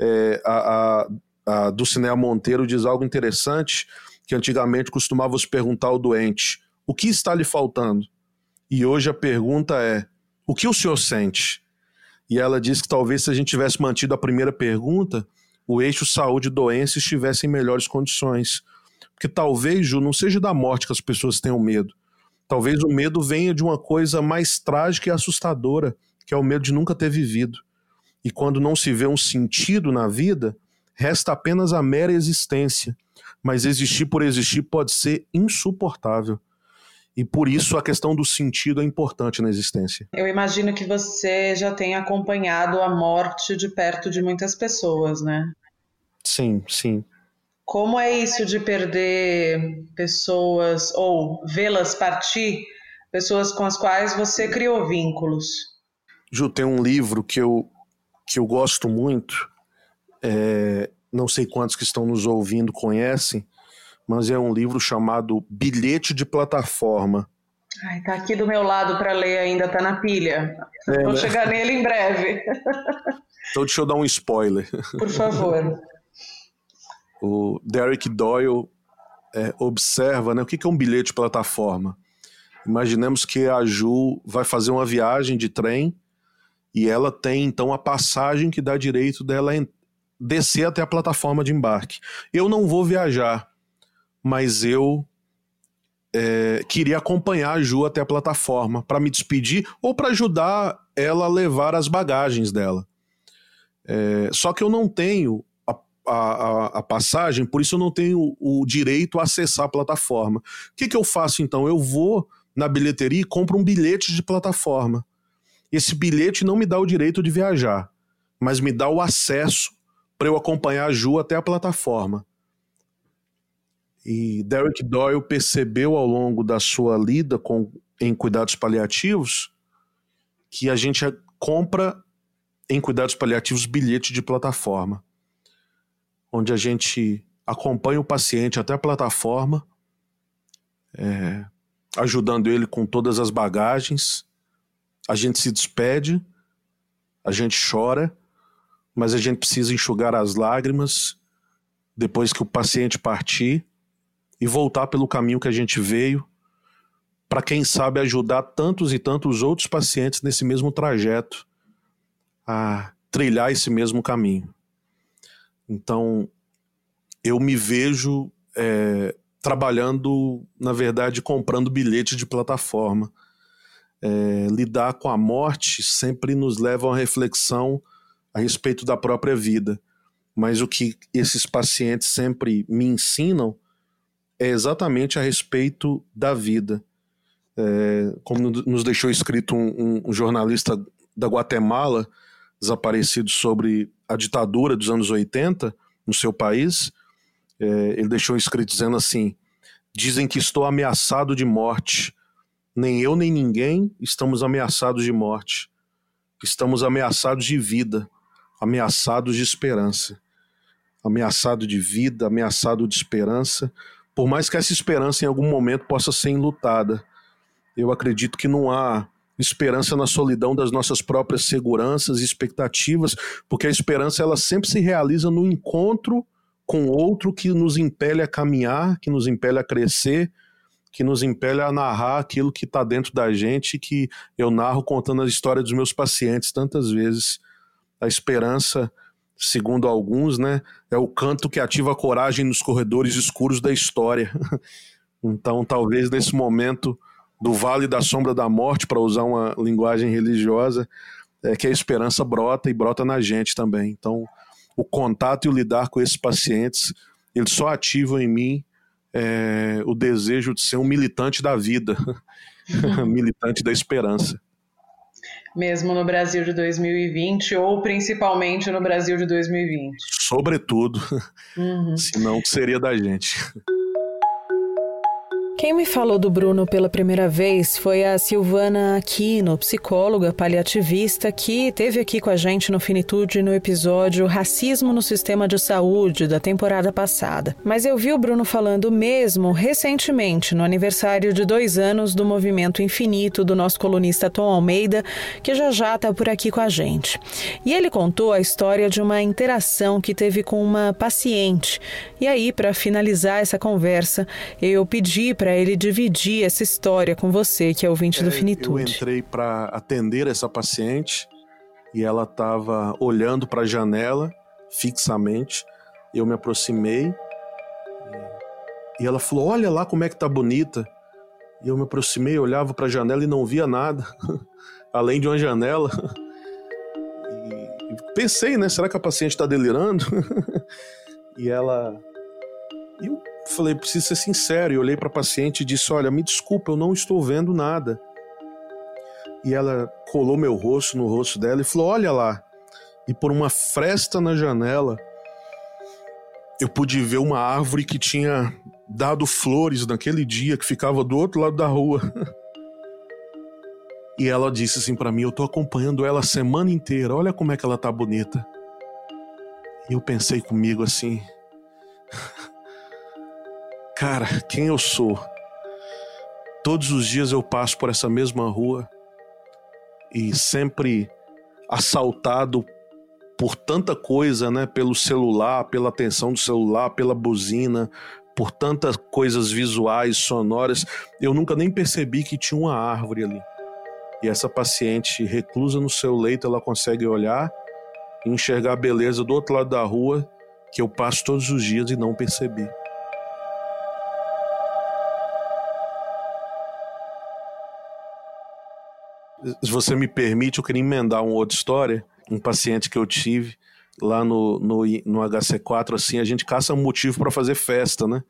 É, a, a, a Monteiro diz algo interessante, que antigamente costumava se perguntar ao doente: o que está lhe faltando? E hoje a pergunta é: o que o senhor sente? E ela diz que talvez se a gente tivesse mantido a primeira pergunta, o eixo saúde e doença estivesse em melhores condições. Porque talvez, Ju, não seja da morte que as pessoas tenham medo. Talvez o medo venha de uma coisa mais trágica e assustadora, que é o medo de nunca ter vivido. E quando não se vê um sentido na vida, resta apenas a mera existência mas existir por existir pode ser insuportável. E por isso a questão do sentido é importante na existência. Eu imagino que você já tenha acompanhado a morte de perto de muitas pessoas, né? Sim, sim. Como é isso de perder pessoas ou vê-las partir, pessoas com as quais você criou vínculos? Ju, tem um livro que eu, que eu gosto muito, é, não sei quantos que estão nos ouvindo conhecem, mas é um livro chamado Bilhete de Plataforma. Ai, tá aqui do meu lado para ler ainda, tá na pilha. É, Vou né? chegar nele em breve. Então deixa eu dar um spoiler. Por favor. O Derek Doyle é, observa né, o que é um bilhete de plataforma. Imaginemos que a Ju vai fazer uma viagem de trem e ela tem então a passagem que dá direito dela descer até a plataforma de embarque. Eu não vou viajar, mas eu é, queria acompanhar a Ju até a plataforma para me despedir ou para ajudar ela a levar as bagagens dela. É, só que eu não tenho a, a, a, passagem, por isso eu não tenho o direito a acessar a plataforma. O que, que eu faço então? Eu vou na bilheteria e compro um bilhete de plataforma. Esse bilhete não me dá o direito de viajar, mas me dá o acesso para eu acompanhar a Ju até a plataforma. E Derek Doyle percebeu ao longo da sua lida com, em cuidados paliativos que a gente compra em cuidados paliativos bilhete de plataforma, onde a gente acompanha o paciente até a plataforma, é, ajudando ele com todas as bagagens. A gente se despede, a gente chora mas a gente precisa enxugar as lágrimas depois que o paciente partir e voltar pelo caminho que a gente veio, para quem sabe ajudar tantos e tantos outros pacientes nesse mesmo trajeto a trilhar esse mesmo caminho. Então, eu me vejo é, trabalhando, na verdade, comprando bilhete de plataforma. É, lidar com a morte sempre nos leva a uma reflexão a respeito da própria vida. Mas o que esses pacientes sempre me ensinam é exatamente a respeito da vida. É, como nos deixou escrito um, um, jornalista da Guatemala, desaparecido sobre a ditadura dos anos 80 no seu país, é, ele deixou escrito dizendo assim: Dizem que estou ameaçado de morte. Nem eu nem ninguém estamos ameaçados de morte. Estamos ameaçados de vida, ameaçados de esperança. Ameaçado de vida, ameaçado de esperança, por mais que essa esperança em algum momento possa ser enlutada eu acredito que não há esperança na solidão das nossas próprias seguranças e expectativas, porque a esperança ela sempre se realiza no encontro com outro que nos impele a caminhar, que nos impele a crescer, que nos impele a narrar aquilo que está dentro da gente, que eu narro contando a história dos meus pacientes tantas vezes. A esperança, segundo alguns, né, é o canto que ativa a coragem nos corredores escuros da história. então, talvez nesse momento do vale da sombra da morte, para usar uma linguagem religiosa, é que a esperança brota e brota na gente também. Então, o contato e o lidar com esses pacientes, eles só ativam em mim é, o desejo de ser um militante da vida, uhum. militante da esperança. Mesmo no Brasil de 2020 ou principalmente no Brasil de 2020? Sobretudo, uhum. senão que seria da gente. Quem me falou do Bruno pela primeira vez foi a Silvana Aquino, psicóloga paliativista, que teve aqui com a gente no Finitude no episódio Racismo no Sistema de Saúde da temporada passada. Mas eu vi o Bruno falando mesmo recentemente, no aniversário de dois anos do Movimento Infinito do nosso colunista Tom Almeida, que já já está por aqui com a gente. E ele contou a história de uma interação que teve com uma paciente. E aí, para finalizar essa conversa, eu pedi para para ele dividir essa história com você, que é ouvinte é, do Finitude. Eu entrei para atender essa paciente e ela estava olhando para a janela fixamente. Eu me aproximei e ela falou: Olha lá como é que tá bonita. E eu me aproximei, olhava para a janela e não via nada, além de uma janela. E pensei, né? Será que a paciente está delirando? e ela. E eu falei, preciso ser sincero. E olhei para a paciente e disse: Olha, me desculpa, eu não estou vendo nada. E ela colou meu rosto no rosto dela e falou: Olha lá. E por uma fresta na janela, eu pude ver uma árvore que tinha dado flores naquele dia, que ficava do outro lado da rua. E ela disse assim para mim: Eu tô acompanhando ela a semana inteira, olha como é que ela tá bonita. E eu pensei comigo assim: Cara, quem eu sou? Todos os dias eu passo por essa mesma rua e sempre assaltado por tanta coisa, né? Pelo celular, pela atenção do celular, pela buzina, por tantas coisas visuais, sonoras, eu nunca nem percebi que tinha uma árvore ali. E essa paciente reclusa no seu leito, ela consegue olhar e enxergar a beleza do outro lado da rua que eu passo todos os dias e não percebi. Se você me permite, eu queria emendar uma outra história. Um paciente que eu tive lá no, no, no HC4, assim, a gente caça um motivo para fazer festa, né?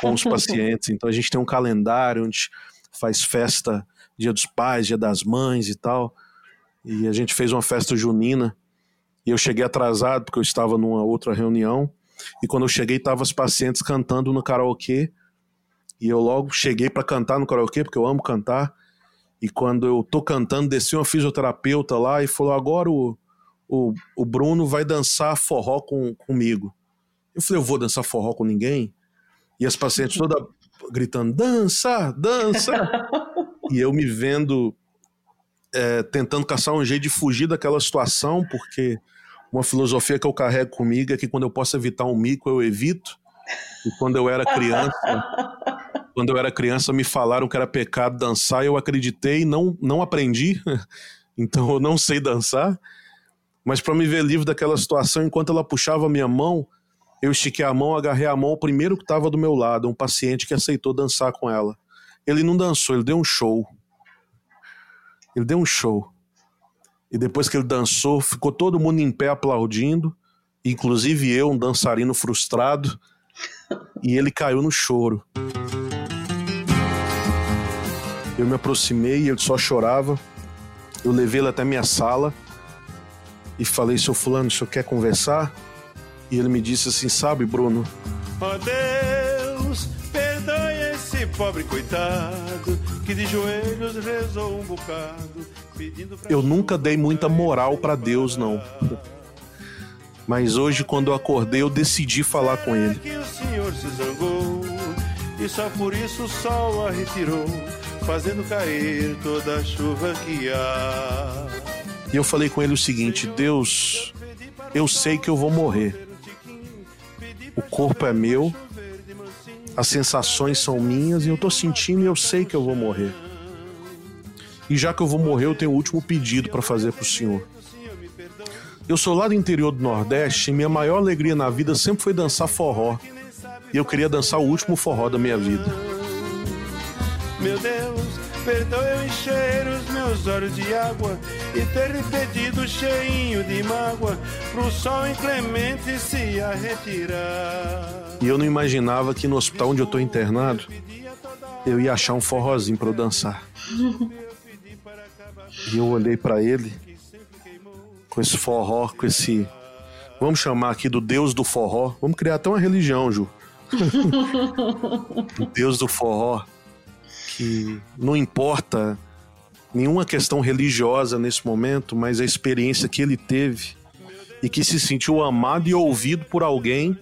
Com os pacientes. Então a gente tem um calendário onde faz festa Dia dos Pais, Dia das Mães e tal. E a gente fez uma festa junina. E eu cheguei atrasado porque eu estava numa outra reunião. E quando eu cheguei, estavam os pacientes cantando no karaokê. E eu logo cheguei para cantar no karaokê, porque eu amo cantar. E quando eu tô cantando, desceu uma fisioterapeuta lá e falou: agora o, o, o Bruno vai dançar forró com, comigo. Eu falei: eu vou dançar forró com ninguém? E as pacientes todas gritando: dança, dança! e eu me vendo é, tentando caçar um jeito de fugir daquela situação, porque uma filosofia que eu carrego comigo é que quando eu posso evitar um mico, eu evito. E quando eu era criança, quando eu era criança, me falaram que era pecado dançar eu acreditei, não, não aprendi, então eu não sei dançar. Mas para me ver livre daquela situação, enquanto ela puxava minha mão, eu estiquei a mão, agarrei a mão ao primeiro que estava do meu lado, um paciente que aceitou dançar com ela. Ele não dançou, ele deu um show. Ele deu um show. E depois que ele dançou, ficou todo mundo em pé aplaudindo, inclusive eu, um dançarino frustrado, e ele caiu no choro. Eu me aproximei e ele só chorava. Eu levei ele até minha sala e falei: Seu Fulano, o senhor quer conversar? E ele me disse assim: Sabe, Bruno? Ó Deus, perdoe esse pobre coitado que de joelhos rezou um bocado. Pedindo pra Eu nunca dei muita moral para Deus, não. Mas hoje, quando eu acordei, eu decidi falar com ele. que o Senhor se zangou e só por isso o sol a retirou, fazendo cair toda a chuva que há. E eu falei com ele o seguinte: Deus, eu sei que eu vou morrer. O corpo é meu, as sensações são minhas e eu tô sentindo e eu sei que eu vou morrer. E já que eu vou morrer, eu tenho o último pedido para fazer pro Senhor. Eu sou lá do interior do Nordeste e minha maior alegria na vida sempre foi dançar forró. E eu queria dançar o último forró da minha vida. Meu Deus, perdoe eu encher os meus olhos de água e ter lhe pedido cheinho de mágoa pro sol inclemente se a retirar. E eu não imaginava que no hospital onde eu tô internado, eu ia achar um forrozinho para dançar. E eu olhei para ele com esse forró, com esse. Vamos chamar aqui do Deus do forró. Vamos criar até uma religião, Ju. o Deus do forró. Que não importa nenhuma questão religiosa nesse momento, mas a experiência que ele teve e que se sentiu amado e ouvido por alguém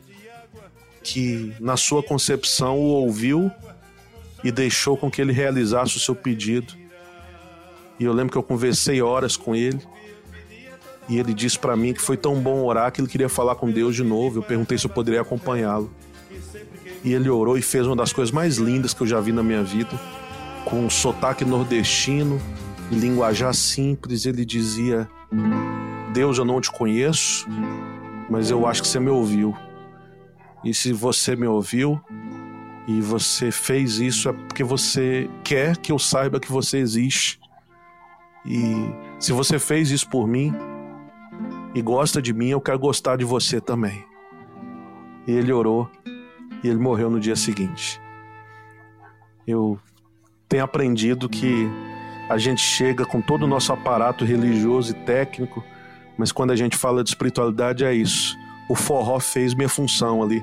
que, na sua concepção, o ouviu e deixou com que ele realizasse o seu pedido. E eu lembro que eu conversei horas com ele. E ele disse para mim que foi tão bom orar que ele queria falar com Deus de novo. Eu perguntei se eu poderia acompanhá-lo. E ele orou e fez uma das coisas mais lindas que eu já vi na minha vida, com um sotaque nordestino e linguajar simples. Ele dizia: Deus, eu não te conheço, mas eu acho que você me ouviu. E se você me ouviu e você fez isso, é porque você quer que eu saiba que você existe. E se você fez isso por mim e gosta de mim, eu quero gostar de você também. E ele orou e ele morreu no dia seguinte. Eu tenho aprendido que a gente chega com todo o nosso aparato religioso e técnico, mas quando a gente fala de espiritualidade é isso. O forró fez minha função ali.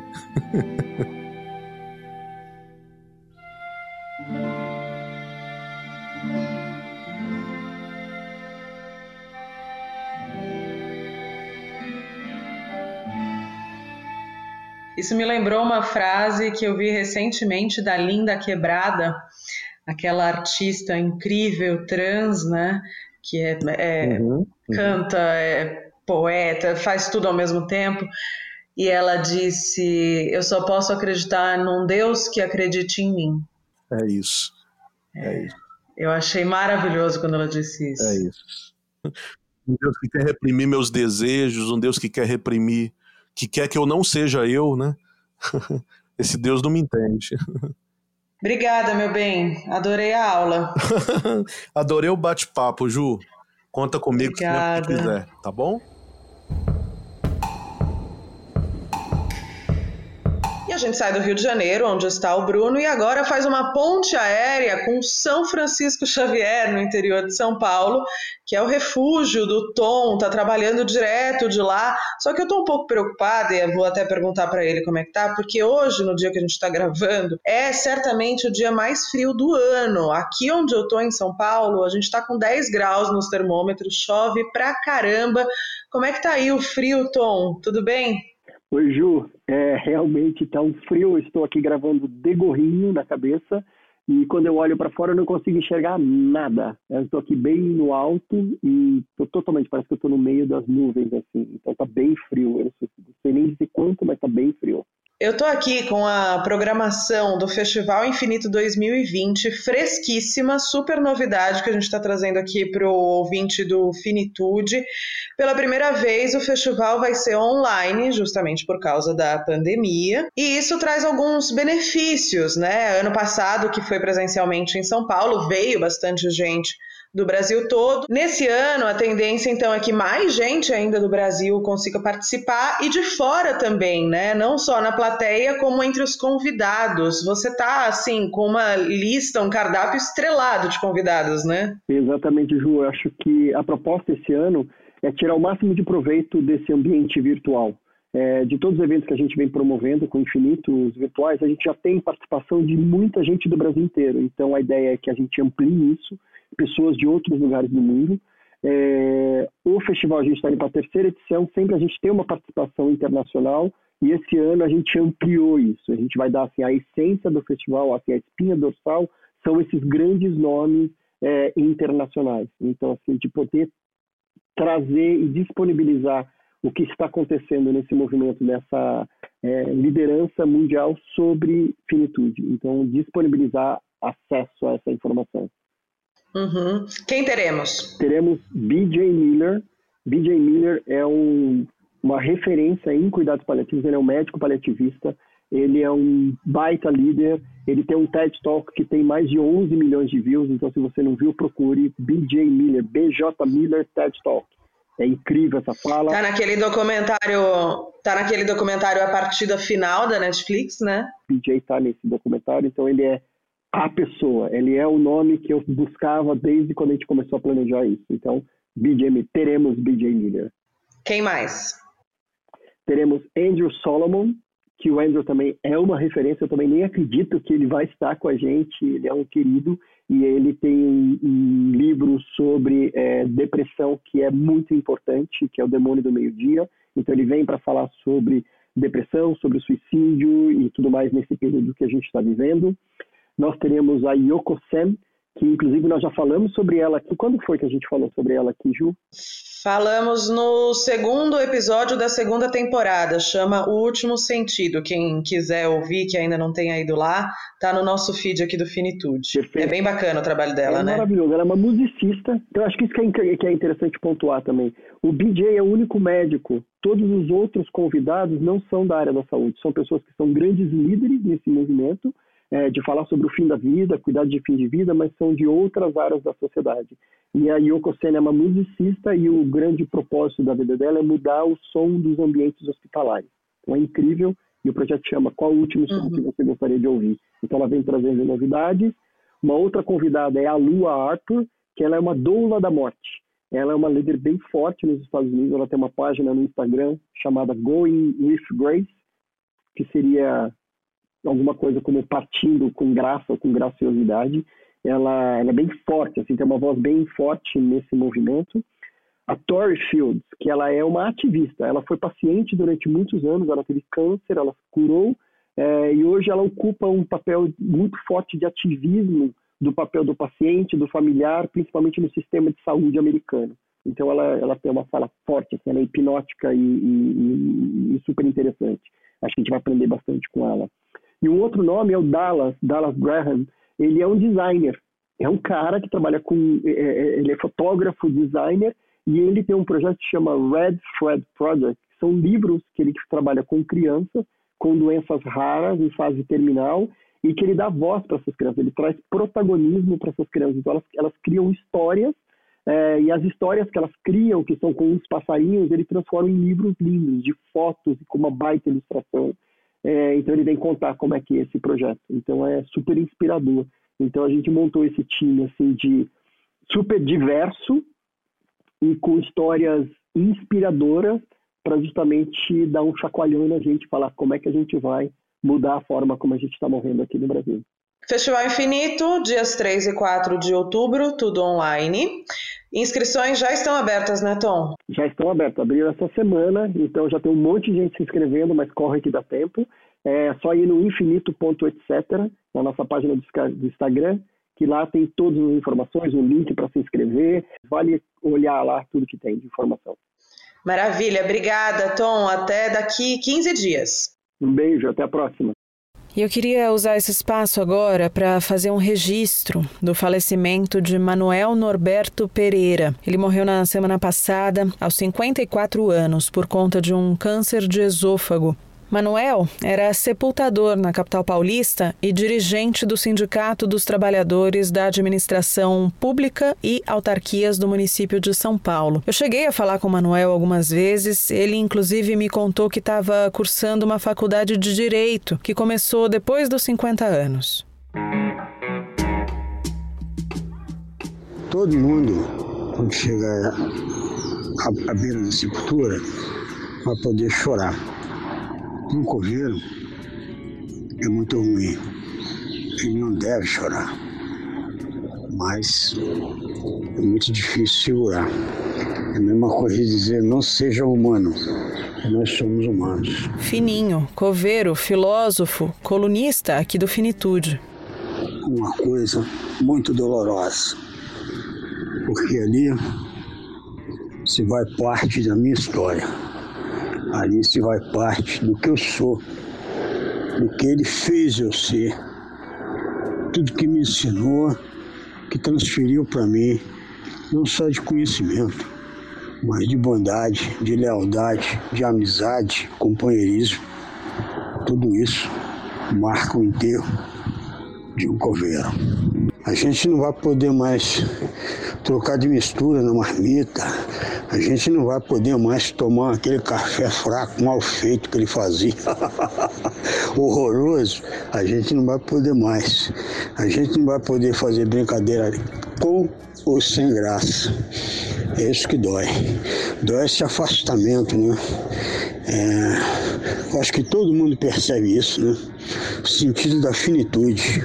Isso me lembrou uma frase que eu vi recentemente da Linda Quebrada, aquela artista incrível trans, né? Que é, é Uhum, uhum. canta, é poeta, faz tudo ao mesmo tempo. E ela disse: Eu só posso acreditar num Deus que acredite em mim. É isso. É isso. Eu achei maravilhoso quando ela disse isso. É isso. Um Deus que quer reprimir meus desejos, um Deus que quer reprimir, que quer que eu não seja eu, né? Esse Deus não me entende. Obrigada, meu bem. Adorei a aula. Adorei o bate-papo, Ju. Conta comigo Obrigada. que quiser, tá bom? Gente sai do Rio de Janeiro, onde está o Bruno, e agora faz uma ponte aérea com São Francisco Xavier, no interior de São Paulo, que é o refúgio do Tom, tá trabalhando direto de lá. Só que eu tô um pouco preocupada, e vou até perguntar para ele como é que tá, porque hoje, no dia que a gente tá gravando, é certamente o dia mais frio do ano. Aqui onde eu tô, em São Paulo, a gente tá com 10 graus nos termômetros, chove pra caramba. Como é que tá aí o frio, Tom? Tudo bem? Oi, Ju. É, realmente está um frio. Eu estou aqui gravando de gorrinho na cabeça e quando eu olho para fora eu não consigo enxergar nada. Eu estou aqui bem no alto e estou totalmente, parece que eu estou no meio das nuvens, assim. Então tá bem frio. Eu não sei, não sei nem dizer quanto, mas tá bem frio. Eu tô aqui com a programação do Festival Infinito 2020, fresquíssima, super novidade que a gente está trazendo aqui para o ouvinte do Finitude. Pela primeira vez, o festival vai ser online, justamente por causa da pandemia, e isso traz alguns benefícios, né? Ano passado, que foi presencialmente em São Paulo, veio bastante gente do Brasil todo. Nesse ano, a tendência então é que mais gente ainda do Brasil consiga participar e de fora também, né? Não só na plateia, como entre os convidados. Você tá assim com uma lista, um cardápio estrelado de convidados, né? Exatamente, Ju. Eu acho que a proposta esse ano é tirar o máximo de proveito desse ambiente virtual. É, de todos os eventos que a gente vem promovendo com infinitos virtuais, a gente já tem participação de muita gente do Brasil inteiro. Então a ideia é que a gente amplie isso pessoas de outros lugares do mundo. É, o festival a gente está indo para a terceira edição, sempre a gente tem uma participação internacional e esse ano a gente ampliou isso. A gente vai dar assim, a essência do festival, assim, a espinha dorsal, são esses grandes nomes é, internacionais. Então, assim, de poder trazer e disponibilizar o que está acontecendo nesse movimento dessa é, liderança mundial sobre finitude. Então, disponibilizar acesso a essa informação. Uhum. Quem teremos? Teremos BJ Miller. BJ Miller é um, uma referência em cuidados paliativos, ele é um médico paliativista, ele é um baita líder, ele tem um TED Talk que tem mais de 11 milhões de views, então se você não viu, procure BJ Miller, BJ Miller TED Talk. É incrível essa fala. Tá naquele documentário, tá naquele documentário A Partida Final da Netflix, né? BJ tá nesse documentário, então ele é a pessoa. Ele é o nome que eu buscava desde quando a gente começou a planejar isso. Então, BJ, teremos BJ Miller. Quem mais? Teremos Andrew Solomon, que o Andrew também é uma referência. Eu também nem acredito que ele vai estar com a gente. Ele é um querido e ele tem um livro sobre é, depressão que é muito importante, que é o Demônio do Meio Dia. Então ele vem para falar sobre depressão, sobre suicídio e tudo mais nesse período que a gente está vivendo. Nós teremos a Yoko Sen, que inclusive nós já falamos sobre ela aqui. Quando foi que a gente falou sobre ela aqui, Ju? Falamos no segundo episódio da segunda temporada, chama O Último Sentido. Quem quiser ouvir, que ainda não tenha ido lá, tá no nosso feed aqui do Finitude. Perfeito. É bem bacana o trabalho dela, é né? Maravilhoso, ela é uma musicista. Então acho que isso que é interessante pontuar também. O BJ é o único médico. Todos os outros convidados não são da área da saúde, são pessoas que são grandes líderes nesse movimento é, de falar sobre o fim da vida, cuidar de fim de vida, mas são de outras áreas da sociedade. E a Yoko Sen é uma musicista e o grande propósito da vida dela é mudar o som dos ambientes hospitalares. Então é incrível e o projeto chama Qual o último som uhum. que você gostaria de ouvir? Então ela vem trazendo novidades. Uma outra convidada é a Lua Arthur, que ela é uma doula da morte. Ela é uma líder bem forte nos Estados Unidos. Ela tem uma página no Instagram chamada Going with Grace, que seria alguma coisa como partindo com graça, com graciosidade. Ela, ela é bem forte, assim, tem uma voz bem forte nesse movimento. A Tori Fields, que ela é uma ativista, ela foi paciente durante muitos anos, ela teve câncer, ela curou, é, e hoje ela ocupa um papel muito forte de ativismo do papel do paciente, do familiar, principalmente no sistema de saúde americano. Então ela, ela tem uma fala forte, assim, ela é hipnótica e, e, e super interessante. Acho que a gente vai aprender bastante com ela. E um outro nome é o Dallas, Dallas Graham. Ele é um designer. É um cara que trabalha com. É, é, ele é fotógrafo, designer, e ele tem um projeto que chama Red Thread Project. São livros que ele trabalha com crianças com doenças raras em fase terminal e que ele dá voz para essas crianças. Ele traz protagonismo para essas crianças. Então, elas, elas criam histórias é, e as histórias que elas criam, que são com os passarinhos, ele transforma em livros lindos, de fotos e com uma baita ilustração. É, então ele vem contar como é que é esse projeto. Então é super inspirador. Então a gente montou esse time assim de super diverso e com histórias inspiradoras para justamente dar um chacoalhão na gente, falar como é que a gente vai mudar a forma como a gente está morrendo aqui no Brasil. Festival Infinito, dias 3 e 4 de outubro, tudo online. Inscrições já estão abertas, né, Tom? Já estão abertas, abriram essa semana, então já tem um monte de gente se inscrevendo, mas corre que dá tempo. É só ir no infinito.etc, na nossa página do Instagram, que lá tem todas as informações, o link para se inscrever. Vale olhar lá tudo que tem de informação. Maravilha, obrigada, Tom. Até daqui 15 dias. Um beijo, até a próxima. E eu queria usar esse espaço agora para fazer um registro do falecimento de Manuel Norberto Pereira. Ele morreu na semana passada, aos 54 anos, por conta de um câncer de esôfago. Manuel era sepultador na capital paulista e dirigente do Sindicato dos Trabalhadores da Administração Pública e Autarquias do município de São Paulo. Eu cheguei a falar com Manuel algumas vezes, ele inclusive me contou que estava cursando uma faculdade de Direito, que começou depois dos 50 anos. Todo mundo, quando chega à beira da sepultura, vai poder chorar um coveiro é muito ruim. Ele não deve chorar. Mas é muito difícil segurar. É a mesma coisa de dizer não seja humano. Nós somos humanos. Fininho, coveiro, filósofo, colunista aqui do Finitude. Uma coisa muito dolorosa. Porque ali se vai parte da minha história Ali se vai parte do que eu sou, do que ele fez eu ser, tudo que me ensinou, que transferiu para mim, não só de conhecimento, mas de bondade, de lealdade, de amizade, companheirismo. Tudo isso marca o enterro de um coveiro. A gente não vai poder mais trocar de mistura na marmita, a gente não vai poder mais tomar aquele café fraco, mal feito que ele fazia. Horroroso. A gente não vai poder mais. A gente não vai poder fazer brincadeira com ou sem graça. É isso que dói. Dói esse afastamento, né? É, acho que todo mundo percebe isso, né? O sentido da finitude.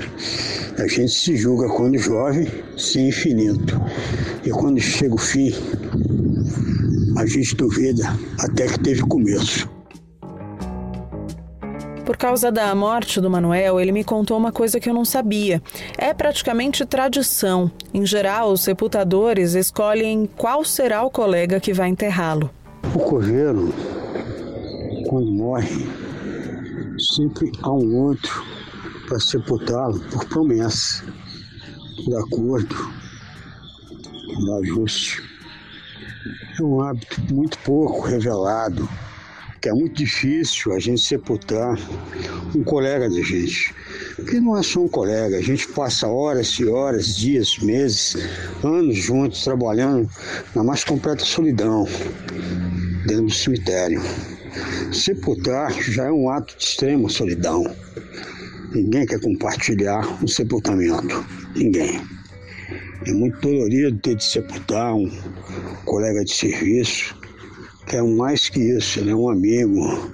A gente se julga quando jovem, sem infinito. E quando chega o fim, a gente duvida até que teve começo. Por causa da morte do Manuel, ele me contou uma coisa que eu não sabia. É praticamente tradição. Em geral, os sepultadores escolhem qual será o colega que vai enterrá-lo. O coveiro, quando morre, sempre há um outro para sepultá-lo por promessa, por acordo, por ajuste é um hábito muito pouco revelado, que é muito difícil a gente sepultar um colega da gente. Porque não é só um colega, a gente passa horas e horas, dias, meses, anos juntos, trabalhando na mais completa solidão dentro do cemitério. Sepultar já é um ato de extrema solidão. Ninguém quer compartilhar um sepultamento. Ninguém. É muito dolorido ter de sepultar um colega de serviço, é mais que isso, ele é um amigo,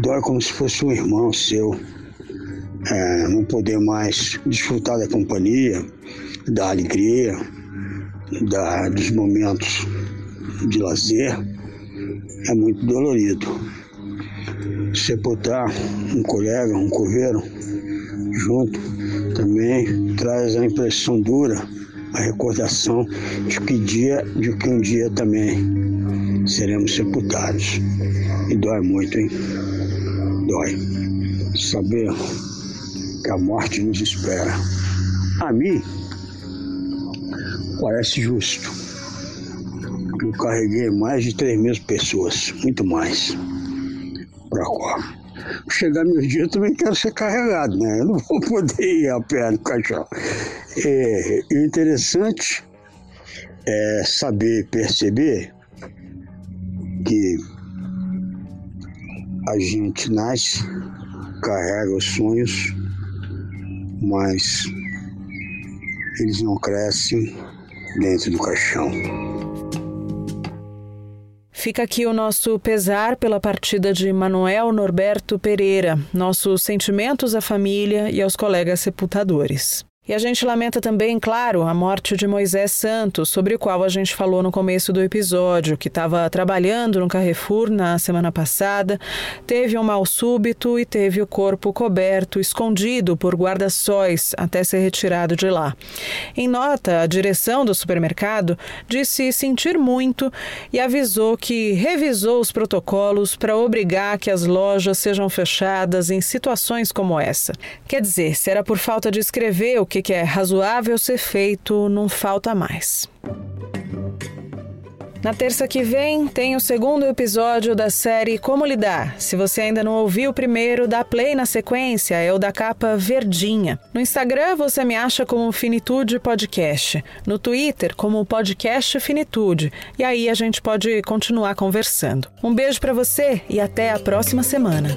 dói como se fosse um irmão seu. É, não poder mais desfrutar da companhia, da alegria, da, dos momentos de lazer, é muito dolorido. Sepultar um colega, um coveiro, junto, também traz a impressão dura a recordação de que, dia, de que um dia também seremos sepultados. E dói muito, hein? Dói. Saber que a morte nos espera. A mim, parece justo. Eu carreguei mais de 3 mil pessoas, muito mais, para cá chegar meus dias, eu também quero ser carregado, né? Eu não vou poder ir a pé no caixão. É, o interessante é saber perceber que a gente nasce, carrega os sonhos, mas eles não crescem dentro do caixão. Fica aqui o nosso pesar pela partida de Manuel Norberto Pereira, nossos sentimentos à família e aos colegas sepultadores. E a gente lamenta também, claro, a morte de Moisés Santos, sobre o qual a gente falou no começo do episódio, que estava trabalhando no Carrefour na semana passada, teve um mal súbito e teve o corpo coberto, escondido por guarda-sóis até ser retirado de lá. Em nota, a direção do supermercado disse sentir muito e avisou que revisou os protocolos para obrigar que as lojas sejam fechadas em situações como essa. Quer dizer, se era por falta de escrever o que que é razoável ser feito não falta mais. Na terça que vem tem o segundo episódio da série Como Lidar. Se você ainda não ouviu o primeiro, dá play na sequência, é o da capa verdinha. No Instagram você me acha como Finitude Podcast, no Twitter como Podcast Finitude, e aí a gente pode continuar conversando. Um beijo para você e até a próxima semana.